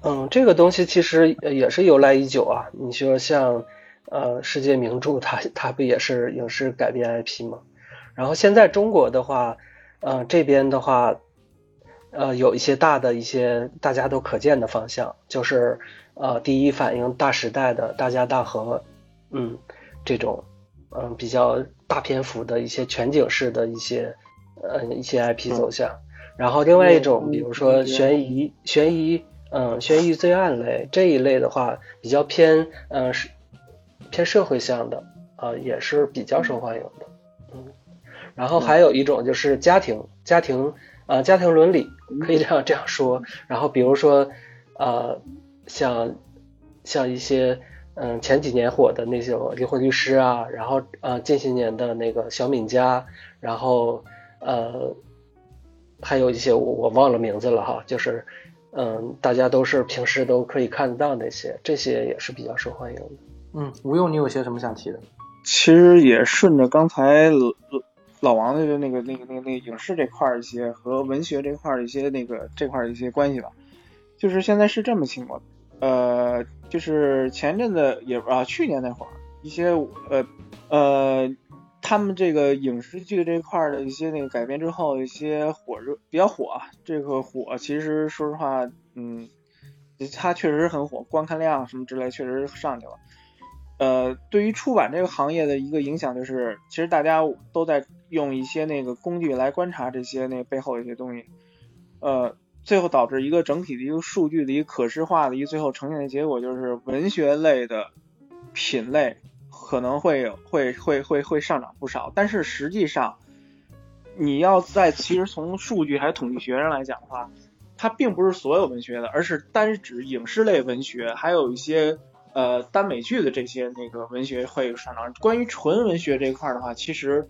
嗯，这个东西其实也是由来已久啊。你说像呃世界名著，它它不也是影视改编 IP 吗？然后现在中国的话，嗯这边的话，呃有一些大的一些大家都可见的方向，就是。呃，第一反应大时代的大家大河，嗯，这种嗯比较大篇幅的一些全景式的一些呃一些 IP 走向，然后另外一种，比如说悬疑悬疑嗯悬疑罪案类这一类的话，比较偏嗯是偏社会向的啊，也是比较受欢迎的，嗯，然后还有一种就是家庭家庭啊家庭伦理可以这样这样说，然后比如说呃。像像一些嗯前几年火的那些离婚律师啊，然后呃近些年的那个小敏家，然后呃还有一些我我忘了名字了哈，就是嗯大家都是平时都可以看得到那些，这些也是比较受欢迎的。嗯，吴用，你有些什么想提的？其实也顺着刚才老王的那个那个那个那个影视这块儿一些和文学这块儿一些那个这块儿一些关系吧。就是现在是这么情况，呃，就是前阵子也啊，去年那会儿一些呃呃，他们这个影视剧这块儿的一些那个改编之后，一些火热比较火，这个火其实说实话，嗯，它确实很火，观看量什么之类确实上去了。呃，对于出版这个行业的一个影响就是，其实大家都在用一些那个工具来观察这些那背后一些东西，呃。最后导致一个整体的一个数据的一个可视化的一个最后呈现的结果，就是文学类的品类可能会会会会会上涨不少，但是实际上你要在其实从数据还是统计学上来讲的话，它并不是所有文学的，而是单指影视类文学，还有一些呃耽美剧的这些那个文学会有上涨。关于纯文学这一块的话，其实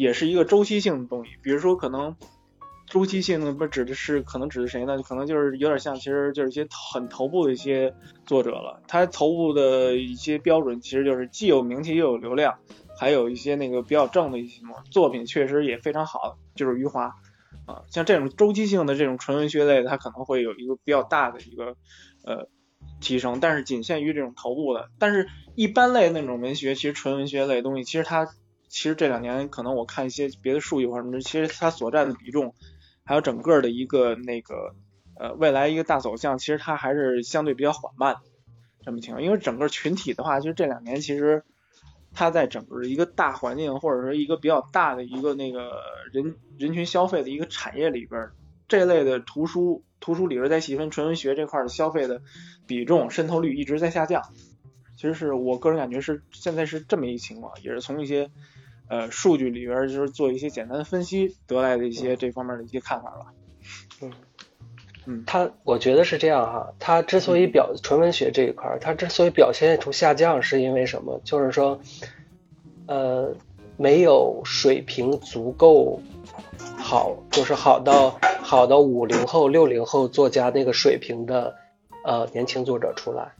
也是一个周期性的东西，比如说可能。周期性的不指的是可能指的谁呢？可能就是有点像，其实就是一些很头部的一些作者了。他头部的一些标准其实就是既有名气又有流量，还有一些那个比较正的一些作品，确实也非常好。就是余华啊，像这种周期性的这种纯文学类的，它可能会有一个比较大的一个呃提升，但是仅限于这种头部的。但是一般类那种文学，其实纯文学类东西，其实它其实这两年可能我看一些别的数据或者什么，其实它所占的比重。还有整个的一个那个呃未来一个大走向，其实它还是相对比较缓慢这么情况。因为整个群体的话，其实这两年其实它在整个一个大环境或者说一个比较大的一个那个人人群消费的一个产业里边，这类的图书图书里边再细分纯文学这块的消费的比重渗透率一直在下降。其实是我个人感觉是现在是这么一情况，也是从一些。呃，数据里边就是做一些简单的分析得来的一些这方面的一些看法吧。嗯嗯，他我觉得是这样哈，他之所以表纯文学这一块，他之所以表现出下降，是因为什么？就是说，呃，没有水平足够好，就是好到好到五零后、六零后作家那个水平的呃年轻作者出来，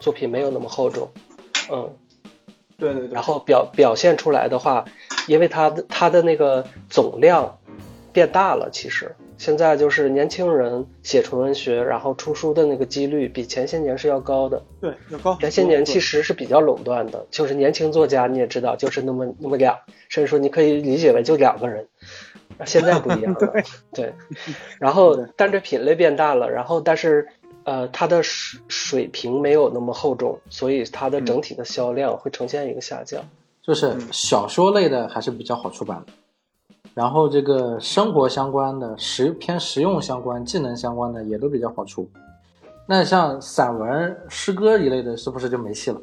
作品没有那么厚重，嗯。对对对，然后表表现出来的话，因为它的它的那个总量变大了，其实现在就是年轻人写纯文学，然后出书的那个几率比前些年是要高的。对，要高。前些年其实是比较垄断的，就是年轻作家你也知道，就是那么那么两，甚至说你可以理解为就两个人。现在不一样了，<laughs> 对。然后，但这品类变大了，然后但是。呃，它的水水平没有那么厚重，所以它的整体的销量会呈现一个下降。就是小说类的还是比较好出版的，然后这个生活相关的、实偏实用相关、技能相关的也都比较好出。那像散文、诗歌一类的，是不是就没戏了？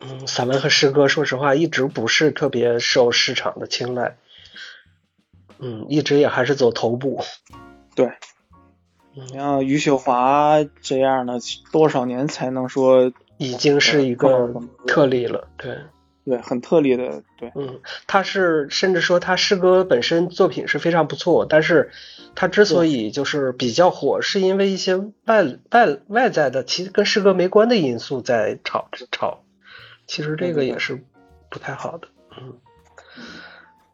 嗯，散文和诗歌，说实话，一直不是特别受市场的青睐。嗯，一直也还是走头部。对。像余秀华这样的，多少年才能说已经是一个特例了？对，对，很特例的，对，嗯，他是甚至说他诗歌本身作品是非常不错，但是他之所以就是比较火，是因为一些外外外在的，其实跟诗歌没关的因素在炒炒，其实这个也是不太好的，嗯，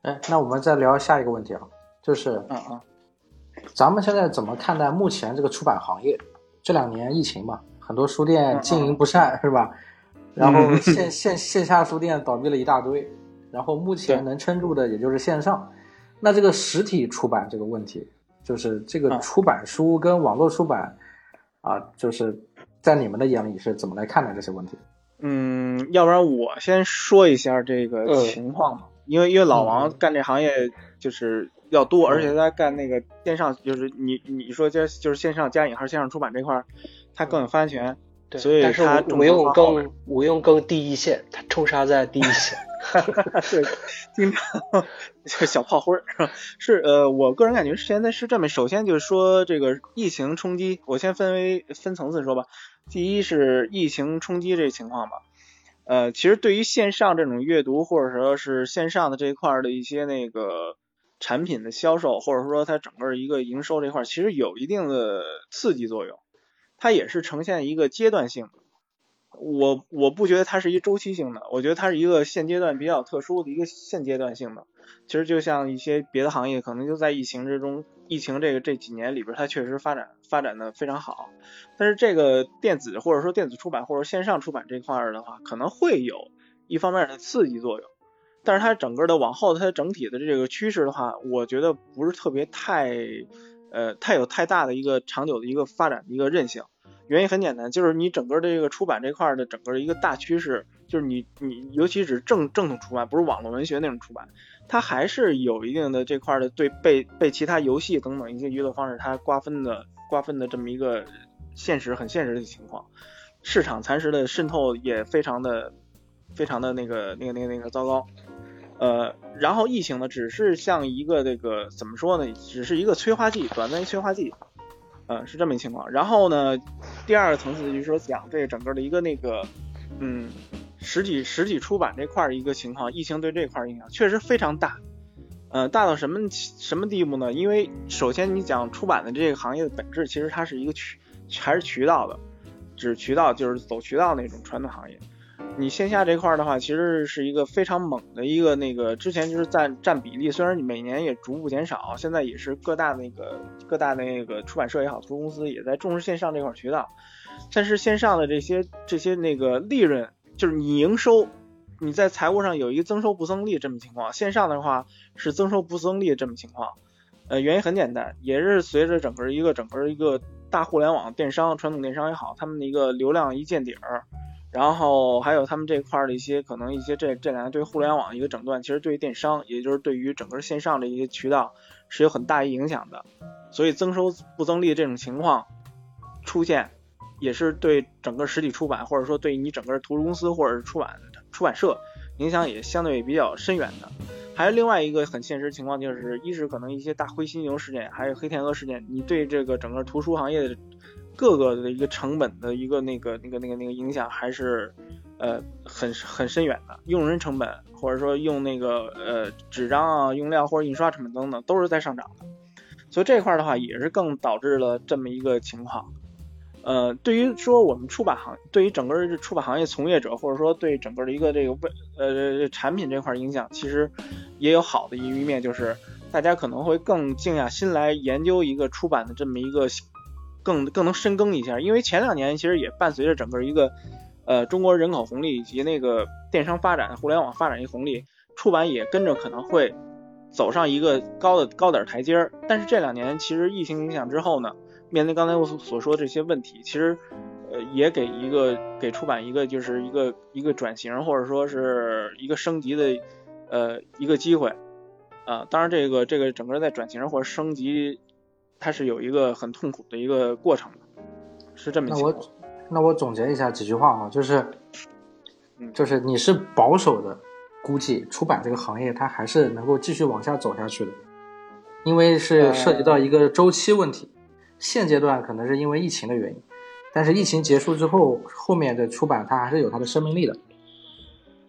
哎，那我们再聊下一个问题啊，就是，嗯嗯。咱们现在怎么看待目前这个出版行业？这两年疫情嘛，很多书店经营不善，是吧？然后线线线下书店倒闭了一大堆，然后目前能撑住的也就是线上。那这个实体出版这个问题，就是这个出版书跟网络出版啊，就是在你们的眼里是怎么来看待这些问题？嗯，要不然我先说一下这个情况吧，因为因为老王干这行业就是。要多，而且他干那个线上，就是你你说就就是线上加引号线上出版这块儿，他更有发言权，所以他吴用更吴用更第一线，他冲杀在第一线，<laughs> 对，经常小炮灰是吧？是呃，我个人感觉现在是这么，首先就是说这个疫情冲击，我先分为分层次说吧。第一是疫情冲击这情况吧，呃，其实对于线上这种阅读或者说是线上的这一块的一些那个。产品的销售，或者说它整个一个营收这块，其实有一定的刺激作用，它也是呈现一个阶段性的。我我不觉得它是一周期性的，我觉得它是一个现阶段比较特殊的一个现阶段性的。其实就像一些别的行业，可能就在疫情之中，疫情这个这几年里边，它确实发展发展的非常好。但是这个电子或者说电子出版或者线上出版这块的话，可能会有一方面的刺激作用。但是它整个的往后它整体的这个趋势的话，我觉得不是特别太，呃，太有太大的一个长久的一个发展的一个韧性。原因很简单，就是你整个的这个出版这块的整个一个大趋势，就是你你尤其是正正统出版，不是网络文学那种出版，它还是有一定的这块的对被被其他游戏等等一些娱乐方式它瓜分的瓜分的这么一个现实很现实的情况，市场蚕食的渗透也非常的非常的那个那个那个那个糟糕。呃，然后疫情呢，只是像一个这个怎么说呢，只是一个催化剂，短暂催化剂，呃，是这么一情况。然后呢，第二个层次就是说讲这整个的一个那个，嗯，实体实体出版这块儿一个情况，疫情对这块儿影响确实非常大，呃，大到什么什么地步呢？因为首先你讲出版的这个行业的本质，其实它是一个渠还是渠道的，只渠道就是走渠道那种传统行业。你线下这块的话，其实是一个非常猛的一个那个，之前就是占占比例，虽然你每年也逐步减少，现在也是各大那个各大那个出版社也好，图书公司也在重视线上这块渠道，但是线上的这些这些那个利润，就是你营收，你在财务上有一个增收不增利这么情况，线上的话是增收不增利这么情况，呃，原因很简单，也是随着整个一个整个一个大互联网电商、传统电商也好，他们的一个流量一见底儿。然后还有他们这块的一些可能一些这这两年对互联网一个整顿，其实对于电商，也就是对于整个线上的一些渠道是有很大影响的，所以增收不增利这种情况出现，也是对整个实体出版或者说对你整个图书公司或者是出版出版社影响也相对比较深远的。还有另外一个很现实情况就是，一是可能一些大灰犀牛事件，还有黑天鹅事件，你对这个整个图书行业的。各个的一个成本的一个那个那个那个那个影响还是呃很很深远的，用人成本或者说用那个呃纸张啊用料或者印刷成本等等都是在上涨的，所以这块的话也是更导致了这么一个情况。呃，对于说我们出版行，对于整个出版行业从业者或者说对整个的一个这个为呃产品这块影响，其实也有好的一面，就是大家可能会更静下心来研究一个出版的这么一个。更更能深耕一下，因为前两年其实也伴随着整个一个呃中国人口红利以及那个电商发展、互联网发展一红利，出版也跟着可能会走上一个高的高点台阶儿。但是这两年其实疫情影响之后呢，面对刚才我所所说这些问题，其实呃也给一个给出版一个就是一个一个转型或者说是一个升级的呃一个机会啊。当然这个这个整个在转型或者升级。它是有一个很痛苦的一个过程的，是这么。那我那我总结一下几句话啊，就是，就是你是保守的估计出版这个行业它还是能够继续往下走下去的，因为是涉及到一个周期问题。现阶段可能是因为疫情的原因，但是疫情结束之后，后面的出版它还是有它的生命力的。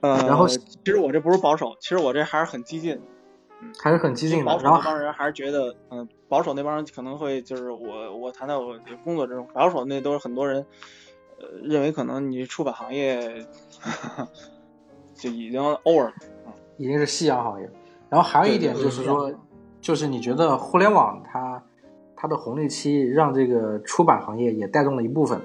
呃，然后其实我这不是保守，其实我这还是很激进。还是很激进的。保守那帮人还是觉得，嗯，保守那帮人可能会就是我我谈到我工作之中保守那都是很多人，呃，认为可能你出版行业就已经 over 了，已经是夕阳行业。然后还有一点就是说，就是你觉得互联网它它的红利期让这个出版行业也带动了一部分，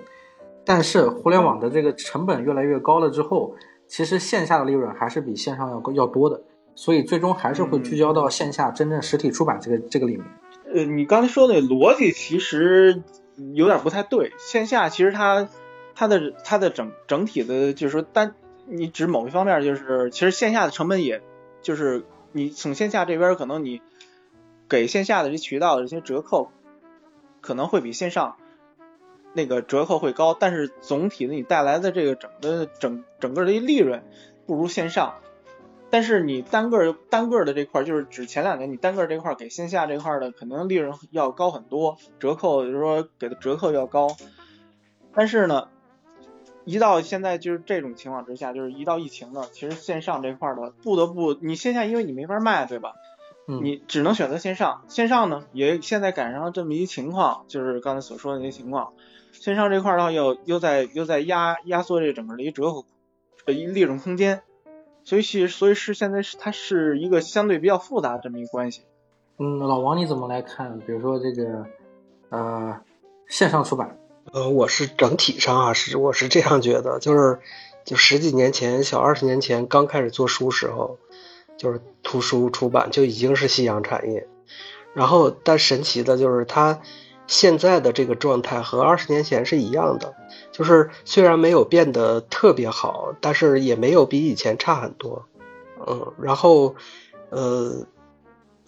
但是互联网的这个成本越来越高了之后，其实线下的利润还是比线上要要多的。所以最终还是会聚焦到线下真正实体出版这个这个里面。呃，你刚才说的逻辑其实有点不太对。线下其实它它的它的整整体的，就是说单你指某一方面，就是其实线下的成本，也就是你从线下这边可能你给线下的这渠道的这些折扣，可能会比线上那个折扣会高，但是总体的你带来的这个整个整整个的利润不如线上。但是你单个单个的这块，就是指前两年你单个这块给线下这块的，肯定利润要高很多，折扣就是说给的折扣要高。但是呢，一到现在就是这种情况之下，就是一到疫情呢，其实线上这块的不得不，你线下因为你没法卖，对吧？你只能选择线上。线上呢，也现在赶上了这么一情况，就是刚才所说的那些情况。线上这块的话，又又在又在压压缩这整个的一折扣呃一利润空间。所以其所以是现在是它是一个相对比较复杂的这么一个关系。嗯，老王你怎么来看？比如说这个呃线上出版，呃，我是整体上啊是我是这样觉得，就是就十几年前小二十年前刚开始做书时候，就是图书出版就已经是夕阳产业。然后但神奇的就是它现在的这个状态和二十年前是一样的。就是虽然没有变得特别好，但是也没有比以前差很多，嗯，然后，呃，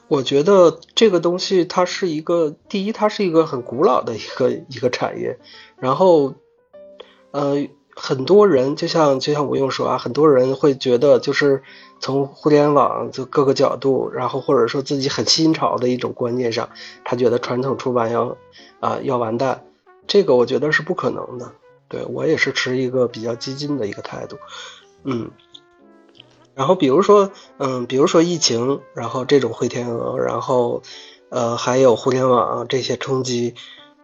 我觉得这个东西它是一个，第一，它是一个很古老的一个一个产业，然后，呃，很多人就像就像吴用说啊，很多人会觉得就是从互联网就各个角度，然后或者说自己很新潮的一种观念上，他觉得传统出版要啊要完蛋，这个我觉得是不可能的。对我也是持一个比较激进的一个态度，嗯。然后比如说，嗯，比如说疫情，然后这种灰天鹅，然后呃还有互联网这些冲击。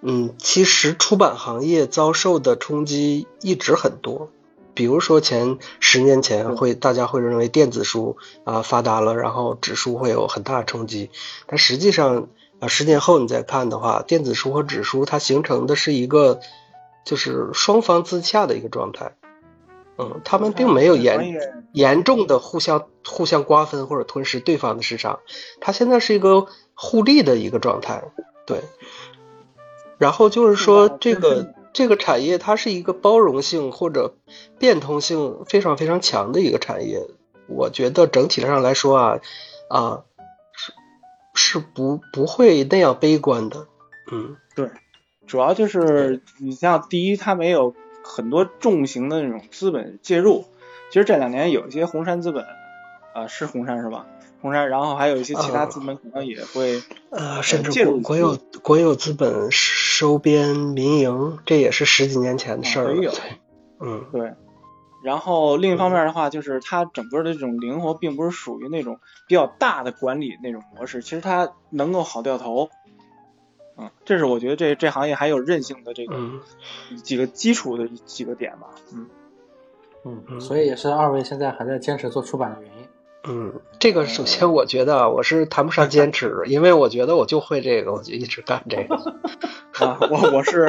嗯，其实出版行业遭受的冲击一直很多，比如说前十年前会大家会认为电子书啊发达了，然后纸书会有很大的冲击，但实际上啊十年后你再看的话，电子书和纸书它形成的是一个就是双方自洽的一个状态，嗯，他们并没有严严重的互相互相瓜分或者吞噬对方的市场，它现在是一个互利的一个状态，对。然后就是说，这个这个产业它是一个包容性或者变通性非常非常强的一个产业。我觉得整体上来说啊，啊是是不不会那样悲观的。嗯，对，主要就是你像第一，它没有很多重型的那种资本介入。其实这两年有一些红杉资本，啊是红杉是吧？红杉，然后还有一些其他资本可能也会呃，甚至国国有国有资本收编民营，这也是十几年前的事儿了。嗯，对。然后另一方面的话，就是它整个的这种灵活，并不是属于那种比较大的管理那种模式，其实它能够好掉头。嗯，这是我觉得这这行业还有韧性的这个几个基础的几个点吧。嗯嗯，所以也是二位现在还在坚持做出版的原因。嗯，这个首先我觉得我是谈不上坚持，因为我觉得我就会这个，我就一直干这个。<laughs> 啊，我我是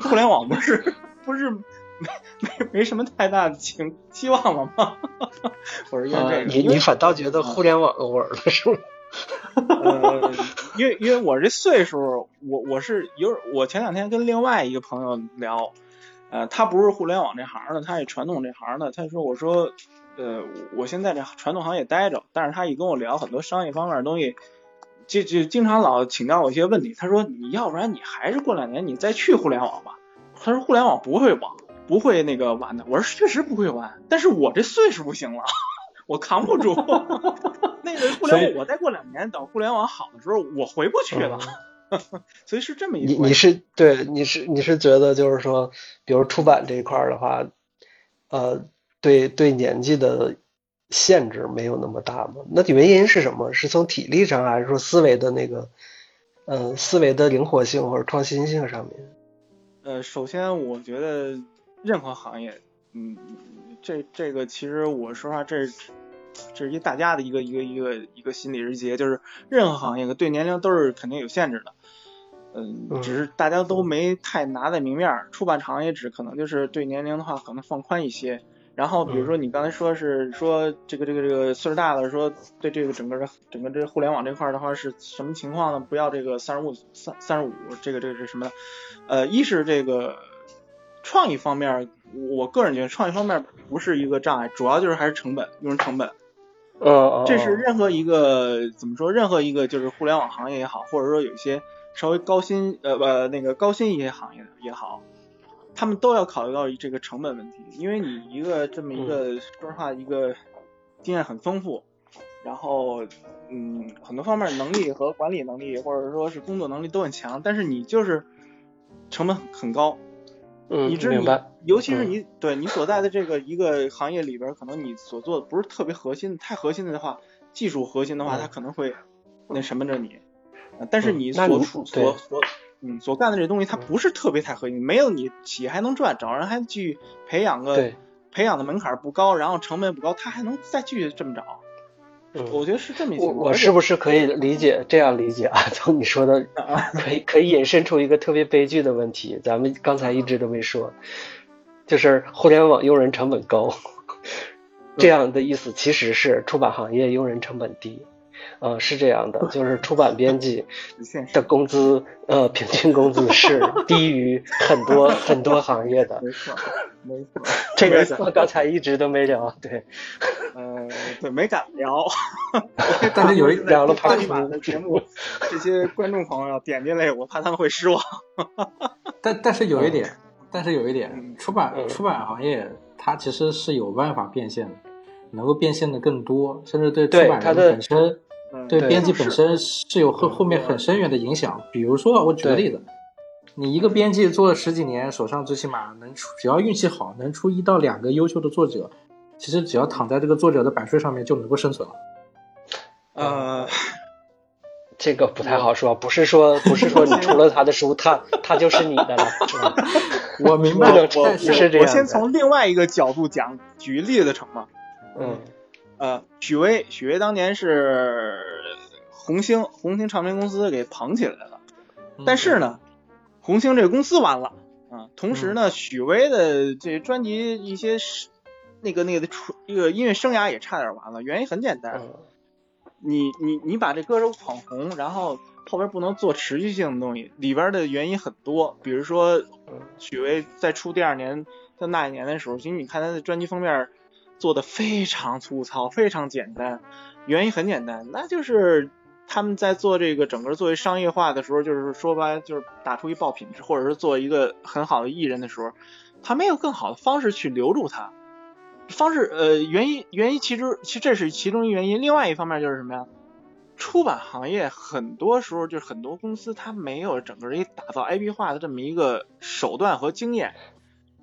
互联网不是不是没没没什么太大的情希望了吗？<laughs> 我是因为这个，你你反倒觉得互联网味儿了是吗？呃，因为因为我这岁数，我我是有我前两天跟另外一个朋友聊，呃，他不是互联网这行的，他是传统这行的，他说我说。呃，我现在这传统行业待着，但是他一跟我聊很多商业方面的东西，就就经常老请教我一些问题。他说，你要不然你还是过两年你再去互联网吧。他说互联网不会网，不会那个晚的。我说确实不会晚，但是我这岁数不行了，我扛不住。<laughs> 那个互联网，我再过两年，等互联网好的时候，我回不去了。<laughs> 所以是这么一。你你是对你是你是觉得就是说，比如出版这一块的话，呃。对对，年纪的限制没有那么大吗？那原因是什么？是从体力上，还是说思维的那个，嗯，思维的灵活性或者创新性上面？呃，首先我觉得任何行业，嗯，这这个其实我说实话，这这是一大家的一个一个一个一个心理日结，就是任何行业对年龄都是肯定有限制的，嗯，只是大家都没太拿在明面儿。出版行业只可能就是对年龄的话，可能放宽一些。然后比如说你刚才说是说这个这个这个岁数大了，说对这个整个的整个这互联网这块的话是什么情况呢？不要这个三十五三三十五这个这个是什么呢？呃，一是这个创意方面，我个人觉得创意方面不是一个障碍，主要就是还是成本，用人成本。呃，这是任何一个怎么说？任何一个就是互联网行业也好，或者说有一些稍微高薪呃不那个高薪一些行业也好。他们都要考虑到这个成本问题，因为你一个这么一个说实话，一个经验很丰富，然后嗯很多方面能力和管理能力或者说是工作能力都很强，但是你就是成本很高，嗯，明白。尤其是你对你所在的这个一个行业里边，可能你所做的不是特别核心，太核心的话，技术核心的话，它可能会那什么着你，但是你所处所所。嗯，所干的这东西它不是特别太核心，没有你企业还能赚，找人还去培养个，培养的门槛不高，然后成本不高，他还能再继续这么找。我觉得是这么一我我是不是可以理解这样理解啊？<laughs> 从你说的，可以可以引申出一个特别悲剧的问题，咱们刚才一直都没说，就是互联网用人成本高，<laughs> 这样的意思其实是出版行业用人成本低。呃，是这样的，就是出版编辑 <laughs> 的工资，呃，平均工资是 <laughs> 低于很多很多行业的。没错，没错。这个我刚才一直都没聊，对。呃，对，没敢聊。<laughs> 但是有一聊了怕的节目，这些观众朋友点进来，我怕他们会失望。但但是有一点，但是有一点，出版出版行业它其实是有办法变现的，能够变现的更多，甚至对出版人本身，对编辑本身是有后后面很深远的影响。比如说，我举个例子，你一个编辑做了十几年，手上最起码能出，只要运气好，能出一到两个优秀的作者，其实只要躺在这个作者的版税上面就能够生存了。呃。这个不太好说，不是说不是说你出了他的书，他他就是你的了。<laughs> 我明白，我不是这样。我先从另外一个角度讲，举个例子成吗？嗯，呃，许巍，许巍当年是红星红星唱片公司给捧起来了，但是呢，红星这个公司完了啊，同时呢，许巍的这专辑一些那个那个的出一个音乐生涯也差点完了，原因很简单。你你你把这歌手捧红，然后后边不能做持续性的东西，里边的原因很多。比如说，许巍在出第二年在那一年的时候，其实你看他的专辑封面做的非常粗糙，非常简单。原因很简单，那就是他们在做这个整个作为商业化的时候，就是说白就是打出一爆品，或者是做一个很好的艺人的时候，他没有更好的方式去留住他。方式呃原因原因其实其实这是其中一原因，另外一方面就是什么呀？出版行业很多时候就是很多公司它没有整个一打造 IP 化的这么一个手段和经验，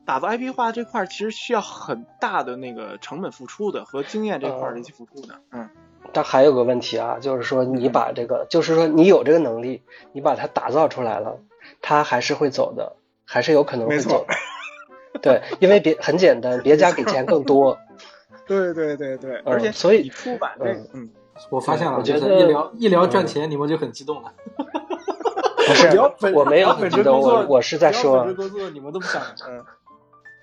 打造 IP 化这块其实需要很大的那个成本付出的和经验这块的一些付出的，嗯。但还有个问题啊，就是说你把这个，就是说你有这个能力，你把它打造出来了，它还是会走的，还是有可能会走。对，因为别很简单，别家给钱更多。<laughs> 对对对对，而且所以出版这，嗯，我发现了，我觉得一聊一聊赚钱，你们就很激动了。不是，我没有很激动，我我是在说，你们都不想，<laughs> 嗯，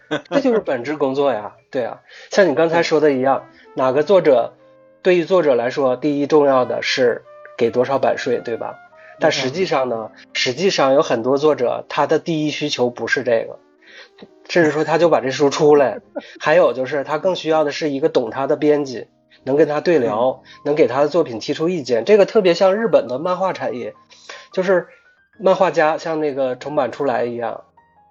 <laughs> 这就是本职工作呀，对啊，像你刚才说的一样，哪个作者对于作者来说，第一重要的是给多少版税，对吧？但实际上呢，实际上有很多作者，他的第一需求不是这个。甚至说他就把这书出来，<laughs> 还有就是他更需要的是一个懂他的编辑，能跟他对聊，能给他的作品提出意见。这个特别像日本的漫画产业，就是漫画家像那个重版出来一样，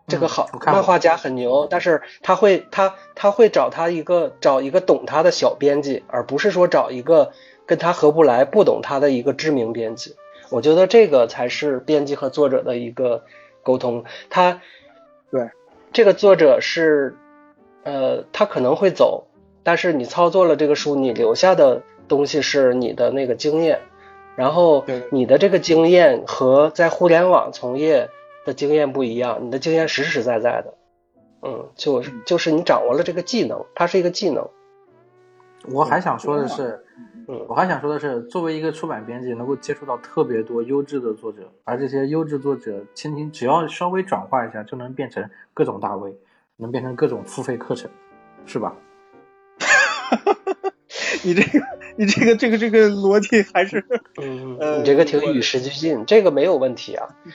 这个好漫画家很牛，但是他会他他会找他一个找一个懂他的小编辑，而不是说找一个跟他合不来、不懂他的一个知名编辑。我觉得这个才是编辑和作者的一个沟通。他对。这个作者是，呃，他可能会走，但是你操作了这个书，你留下的东西是你的那个经验，然后你的这个经验和在互联网从业的经验不一样，你的经验实实在在的，嗯，就是就是你掌握了这个技能，它是一个技能。我还想说的是。嗯，我还想说的是，作为一个出版编辑，能够接触到特别多优质的作者，而这些优质作者，轻轻只要稍微转化一下，就能变成各种大 V，能变成各种付费课程，是吧？<laughs> 你这个，你这个，这个，这个逻辑还是，嗯，你这个挺与时俱进，这个没有问题啊。<laughs>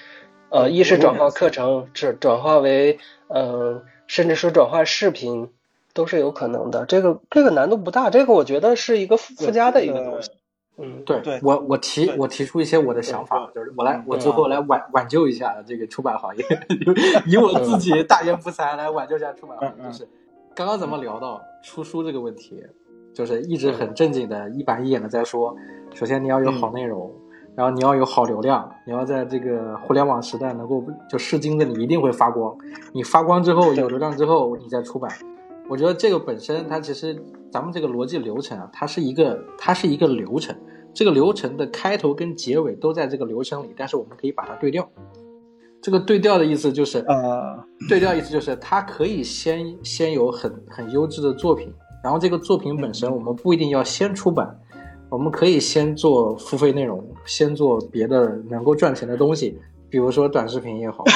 呃，一是转化课程，转转化为，嗯，甚至说转化视频。都是有可能的，这个这个难度不大，这个我觉得是一个附加的一个东西。嗯，对，对我我提我提出一些我的想法，就是我来我最后来挽挽救一下这个出版行业，以我自己大言不惭来挽救一下出版行业。就是刚刚咱们聊到出书这个问题，就是一直很正经的一板一眼的在说，首先你要有好内容，然后你要有好流量，你要在这个互联网时代能够就试金子，你一定会发光。你发光之后有流量之后，你再出版。我觉得这个本身，它其实咱们这个逻辑流程啊，它是一个，它是一个流程。这个流程的开头跟结尾都在这个流程里，但是我们可以把它对调。这个对调的意思就是，呃，对调意思就是它可以先先有很很优质的作品，然后这个作品本身我们不一定要先出版，我们可以先做付费内容，先做别的能够赚钱的东西，比如说短视频也好。<laughs>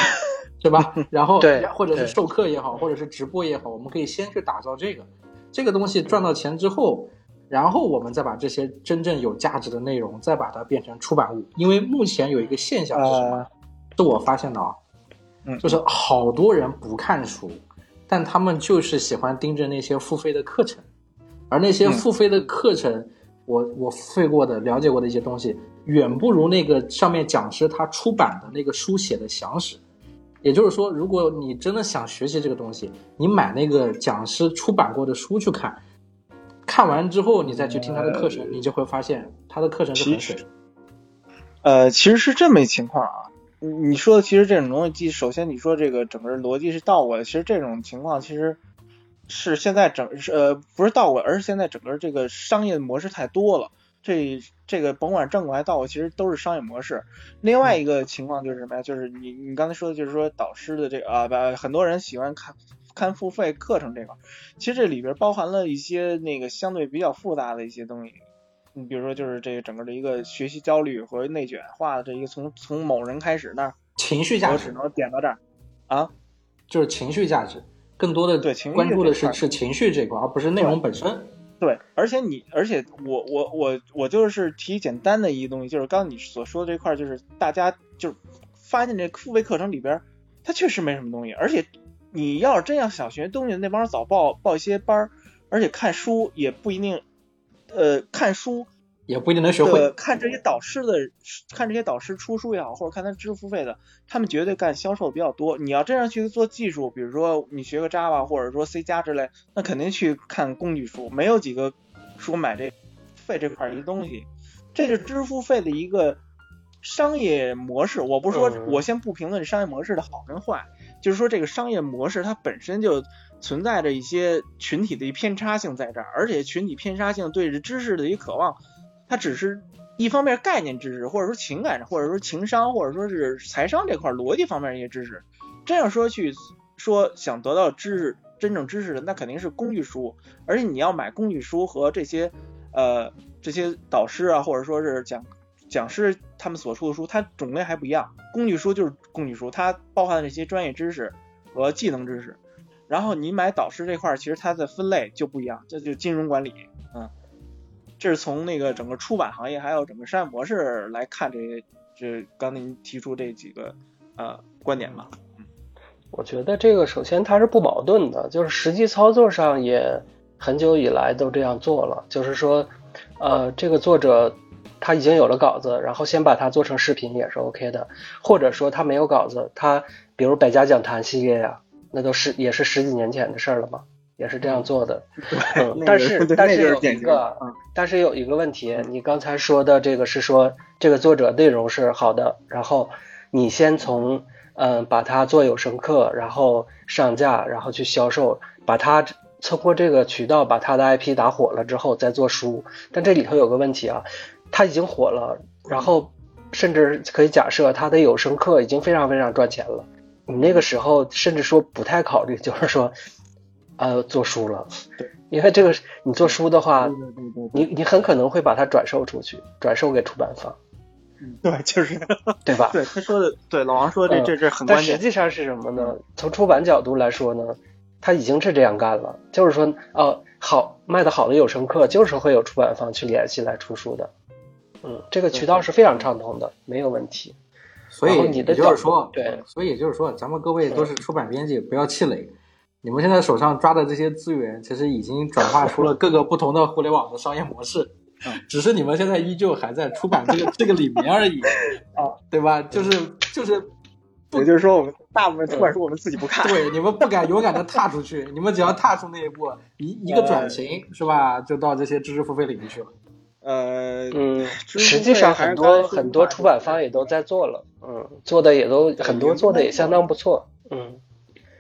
对吧？然后，对，或者是授课也好，或者是直播也好，我们可以先去打造这个，这个东西赚到钱之后，然后我们再把这些真正有价值的内容，再把它变成出版物。因为目前有一个现象是什么？是我发现的啊，就是好多人不看书，但他们就是喜欢盯着那些付费的课程，而那些付费的课程，我我付费过的、了解过的一些东西，远不如那个上面讲师他出版的那个书写的详实。也就是说，如果你真的想学习这个东西，你买那个讲师出版过的书去看，看完之后你再去听他的课程，你就会发现他的课程是很水。呃，其实是这么一情况啊。你说的其实这种东西，首先你说这个整个逻辑是倒过来，其实这种情况其实是现在整呃不是倒过来，而是现在整个这个商业模式太多了。这这个甭管正过来倒过，其实都是商业模式。另外一个情况就是什么呀？就是你你刚才说的就是说导师的这个啊，把很多人喜欢看看付费课程这块，其实这里边包含了一些那个相对比较复杂的一些东西。你比如说，就是这个整个的一个学习焦虑和内卷化的这一个从从某人开始那儿情绪价值，我只能点到这儿啊，就是情绪价值，更多的对关注的是是情绪这块，而不是内容本身。对，而且你，而且我我我我就是提简单的一个东西，就是刚刚你所说的这块，就是大家就是发现这付费课程里边，它确实没什么东西，而且你要是真要想学东西，那帮人早报报一些班儿，而且看书也不一定。呃，看书也不一定能学会。看这些导师的，看这些导师出书也好，或者看他知识付费的，他们绝对干销售比较多。你要真要去做技术，比如说你学个 Java 或者说 C 加之类，那肯定去看工具书，没有几个说买这费这块一个东西。这是支付费的一个商业模式。我不是说，我先不评论商业模式的好跟坏，就是说这个商业模式它本身就。存在着一些群体的偏差性在这儿，而且群体偏差性对着知识的一渴望，它只是一方面概念知识，或者说情感，或者说情商，或者说是财商这块逻辑方面一些知识。这样说去说想得到知识真正知识的，那肯定是工具书，而且你要买工具书和这些呃这些导师啊，或者说是讲讲师他们所出的书，它种类还不一样。工具书就是工具书，它包含的这些专业知识和技能知识。然后你买导师这块，其实它的分类就不一样，这就金融管理，嗯，这是从那个整个出版行业还有整个商业模式来看这些，这刚您提出这几个呃观点吧。嗯，我觉得这个首先它是不矛盾的，就是实际操作上也很久以来都这样做了，就是说，呃，这个作者他已经有了稿子，然后先把它做成视频也是 OK 的，或者说他没有稿子，他比如百家讲坛系列呀。那都是也是十几年前的事儿了嘛，也是这样做的。<laughs> 但是但是有一个，但是有一个问题，你刚才说的这个是说这个作者内容是好的，然后你先从嗯把它做有声课，然后上架，然后去销售，把它通过这个渠道把他的 IP 打火了之后再做书。但这里头有个问题啊，他已经火了，然后甚至可以假设他的有声课已经非常非常赚钱了。你那个时候甚至说不太考虑，就是说，呃，做书了。对，因为这个你做书的话，你你很可能会把它转售出去，转售给出版方。嗯，<laughs> 对，就是，对吧？对，他说的，对，老王说的这这这很关键。但实际上是什么呢？从出版角度来说呢，他已经是这样干了，就是说，哦，好卖的好的有声课，就是会有出版方去联系来出书的。嗯，这个渠道是非常畅通的，没有问题。所以你的就是说，对，所以也就是说，咱们各位都是出版编辑，不要气馁。你们现在手上抓的这些资源，其实已经转化出了各个不同的互联网的商业模式，只是你们现在依旧还在出版这个这个里面而已，<laughs> 啊，对吧？就是就是，也就是说，我们大部分出版书我们自己不看，对，你们不敢勇敢的踏出去，你们只要踏出那一步，一一个转型是吧，就到这些知识付费领域去了。呃嗯，实际上很多很多出版方也都在做了，嗯，做的也都很多，做的也相当不错，嗯，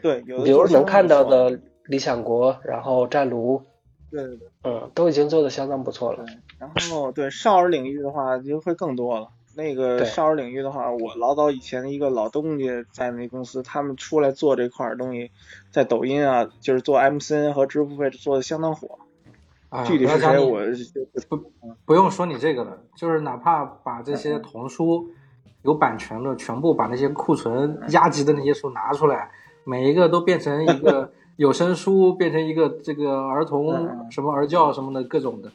对，有比如能看到的理想国，然后战卢，对对对，嗯，都已经做的相当不错了。然后对少儿领域的话就会更多了。那个少儿领域的话，我老早以前的一个老东家在那公司，他们出来做这块东西，在抖音啊，就是做 MCN 和支付费做的相当火。啊，具体是谁我不不用说你这个了，就是哪怕把这些童书有版权的全部把那些库存压级的那些书拿出来，每一个都变成一个 <laughs> 有声书，变成一个这个儿童什么儿教什么的各种的，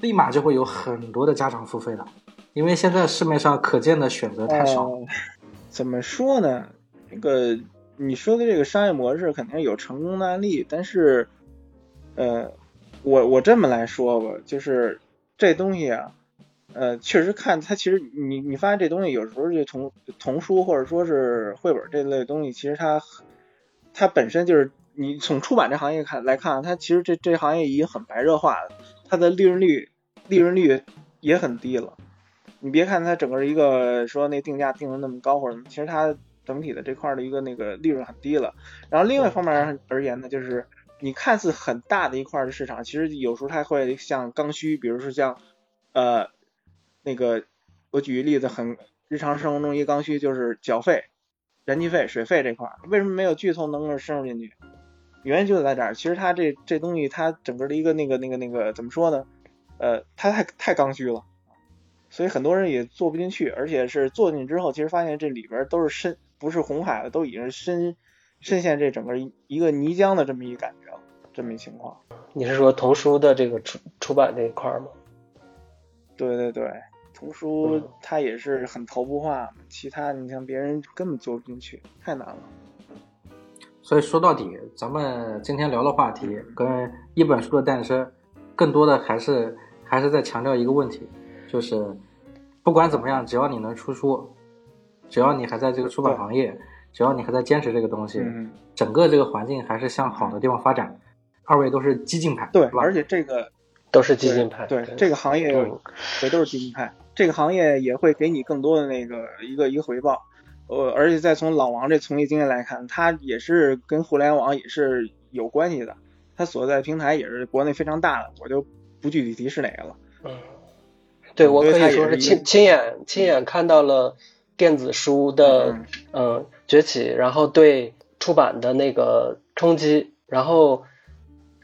立马就会有很多的家长付费了，因为现在市面上可见的选择太少。怎么说呢？那个你说的这个商业模式肯定有成功的案例，但是呃。我我这么来说吧，就是这东西啊，呃，确实看它，其实你你发现这东西有时候就童童书或者说是绘本这类东西，其实它它本身就是你从出版这行业看来看，它其实这这行业已经很白热化了，它的利润率利润率也很低了。你别看它整个一个说那定价定的那么高或者什么，其实它整体的这块的一个那个利润很低了。然后另外一方面而言呢，就是你看似很大的一块的市场，其实有时候它会像刚需，比如说像呃。那个，我举个例子，很日常生活中一个刚需就是缴费、燃气费、水费这块儿，为什么没有剧透能够深入进去？原因就在这儿。其实它这这东西，它整个的一个那个那个那个怎么说呢？呃，它太太刚需了，所以很多人也做不进去，而且是做进去之后，其实发现这里边都是深，不是红海了，都已经深深陷这整个一个泥浆的这么一感觉了，这么一情况。你是说童书的这个出出版这一块吗？对对对。图书它也是很头部化，其他你像别人根本做不进去，太难了。所以说到底，咱们今天聊的话题跟一本书的诞生，更多的还是还是在强调一个问题，就是不管怎么样，只要你能出书，只要你还在这个出版行业，只要你还在坚持这个东西，整个这个环境还是向好的地方发展。二位都是激进派，对，而且这个都是激进派，对这个行业，也都是激进派。这个行业也会给你更多的那个一个一个回报，呃，而且再从老王这从业经验来看，他也是跟互联网也是有关系的，他所在平台也是国内非常大的，我就不具体提是哪个了。嗯，对我可以说是亲亲眼亲眼看到了电子书的嗯崛起，然后对出版的那个冲击，然后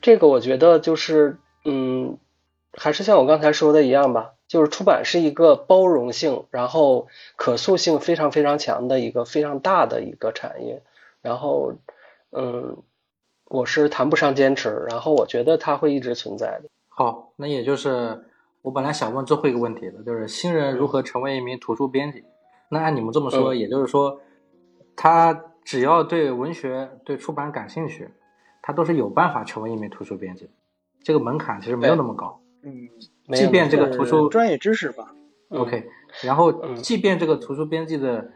这个我觉得就是嗯，还是像我刚才说的一样吧。就是出版是一个包容性，然后可塑性非常非常强的一个非常大的一个产业，然后，嗯，我是谈不上坚持，然后我觉得它会一直存在的。好，那也就是我本来想问最后一个问题的，就是新人如何成为一名图书编辑？那按你们这么说，也就是说，他只要对文学、对出版感兴趣，他都是有办法成为一名图书编辑。这个门槛其实没有那么高。嗯。即便这个图书专业知识吧，OK，然后即便这个图书编辑的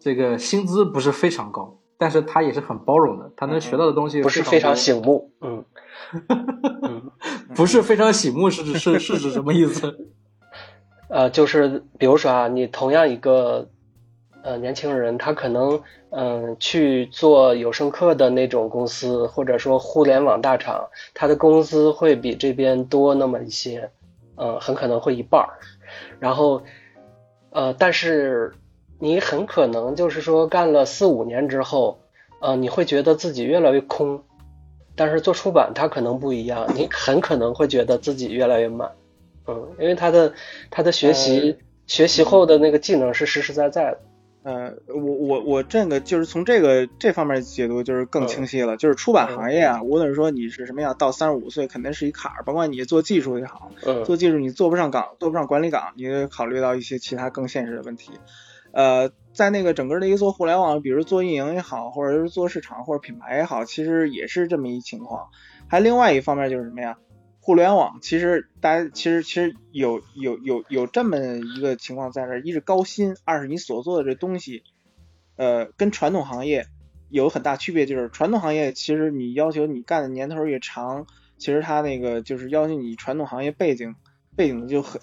这个薪资不是非常高，但是他也是很包容的，他能学到的东西不是非常醒目，<laughs> 嗯，不是非常醒目是指是是指什么意思？<laughs> 呃，就是比如说啊，你同样一个呃年轻人，他可能嗯去做有声课的那种公司，或者说互联网大厂，他的工资会比这边多那么一些。呃，很可能会一半儿，然后，呃，但是你很可能就是说干了四五年之后，呃，你会觉得自己越来越空，但是做出版它可能不一样，你很可能会觉得自己越来越慢，嗯，因为他的他的学习学习后的那个技能是实实在在的。呃，我我我这个就是从这个这方面解读就是更清晰了，就是出版行业啊，无论说你是什么样，到三十五岁肯定是一坎儿，甭管你做技术也好，做技术你做不上岗，做不上管理岗，你得考虑到一些其他更现实的问题。呃，在那个整个的一个做互联网，比如做运营也好，或者是做市场或者品牌也好，其实也是这么一情况。还另外一方面就是什么呀？互联网其实大家其实其实有有有有这么一个情况在这，一是高薪，二是你所做的这东西，呃，跟传统行业有很大区别，就是传统行业其实你要求你干的年头越长，其实它那个就是要求你传统行业背景背景就很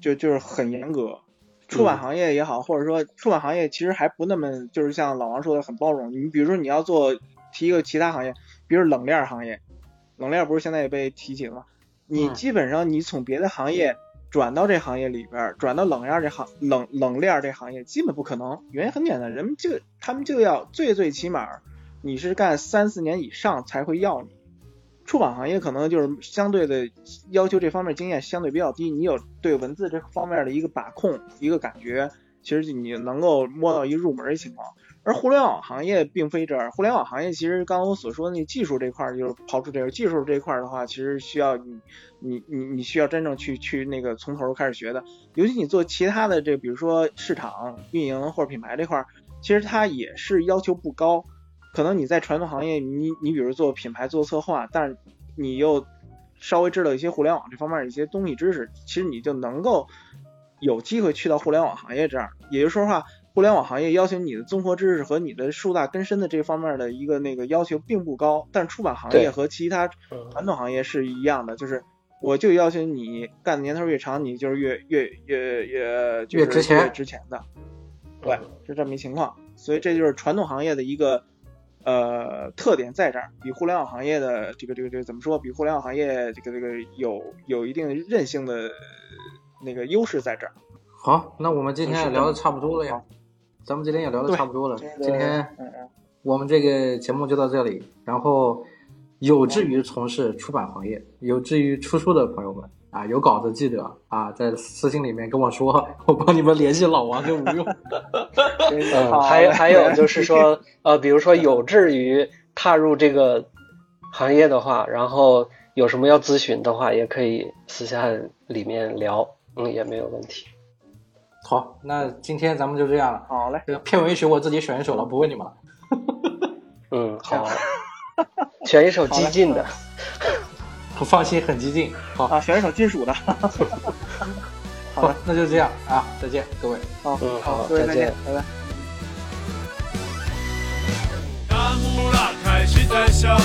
就就是很严格。出版行业也好，或者说出版行业其实还不那么就是像老王说的很包容。你比如说你要做提一个其他行业，比如冷链行业，冷链不是现在也被提起了吗？你基本上你从别的行业转到这行业里边，转到冷链这行冷冷链这行业，基本不可能。原因很简单，人们就他们就要最最起码你是干三四年以上才会要你。出版行业可能就是相对的要求这方面经验相对比较低，你有对文字这方面的一个把控一个感觉，其实你能够摸到一入门的情况。而互联网行业并非这样，互联网行业其实刚刚我所说的那技术这块儿，就是刨出这个技术这块儿的话，其实需要你你你你需要真正去去那个从头开始学的。尤其你做其他的这，比如说市场运营或者品牌这块儿，其实它也是要求不高。可能你在传统行业，你你比如做品牌做策划，但是你又稍微知道一些互联网这方面的一些东西知识，其实你就能够。有机会去到互联网行业这样。也就是说话，互联网行业要求你的综合知识和你的树大根深的这方面的一个那个要求并不高，但出版行业和其他传统行业是一样的，就是我就要求你干的年头越长，你就是越越越越越值钱越值钱的。对，是这么一情况。所以这就是传统行业的一个呃特点在这儿，比互联网行业的这个这个这个怎么说？比互联网行业这个这个有有一定韧性的那个优势在这儿。好，那我们今天也聊的差不多了呀，咱们今天也聊的差不多了。今天我们这个节目就到这里，然后有志于从事出版行业、有志于出书的朋友们啊，有稿子记得啊，在私信里面跟我说，<laughs> 我帮你们联系老王跟吴用。还还有就是说，呃，比如说有志于踏入这个行业的话，然后有什么要咨询的话，也可以私下里面聊，嗯，也没有问题。好，那今天咱们就这样了。好嘞，这个片尾曲我自己选一首了，不问你们了。嗯，<laughs> 好，选一首激进的。我放心，很激进。好，啊，选一首金属的。<laughs> 好，那就这样啊，再见，各位。好，嗯好各位再见，拜拜。大幕拉开，谁在笑？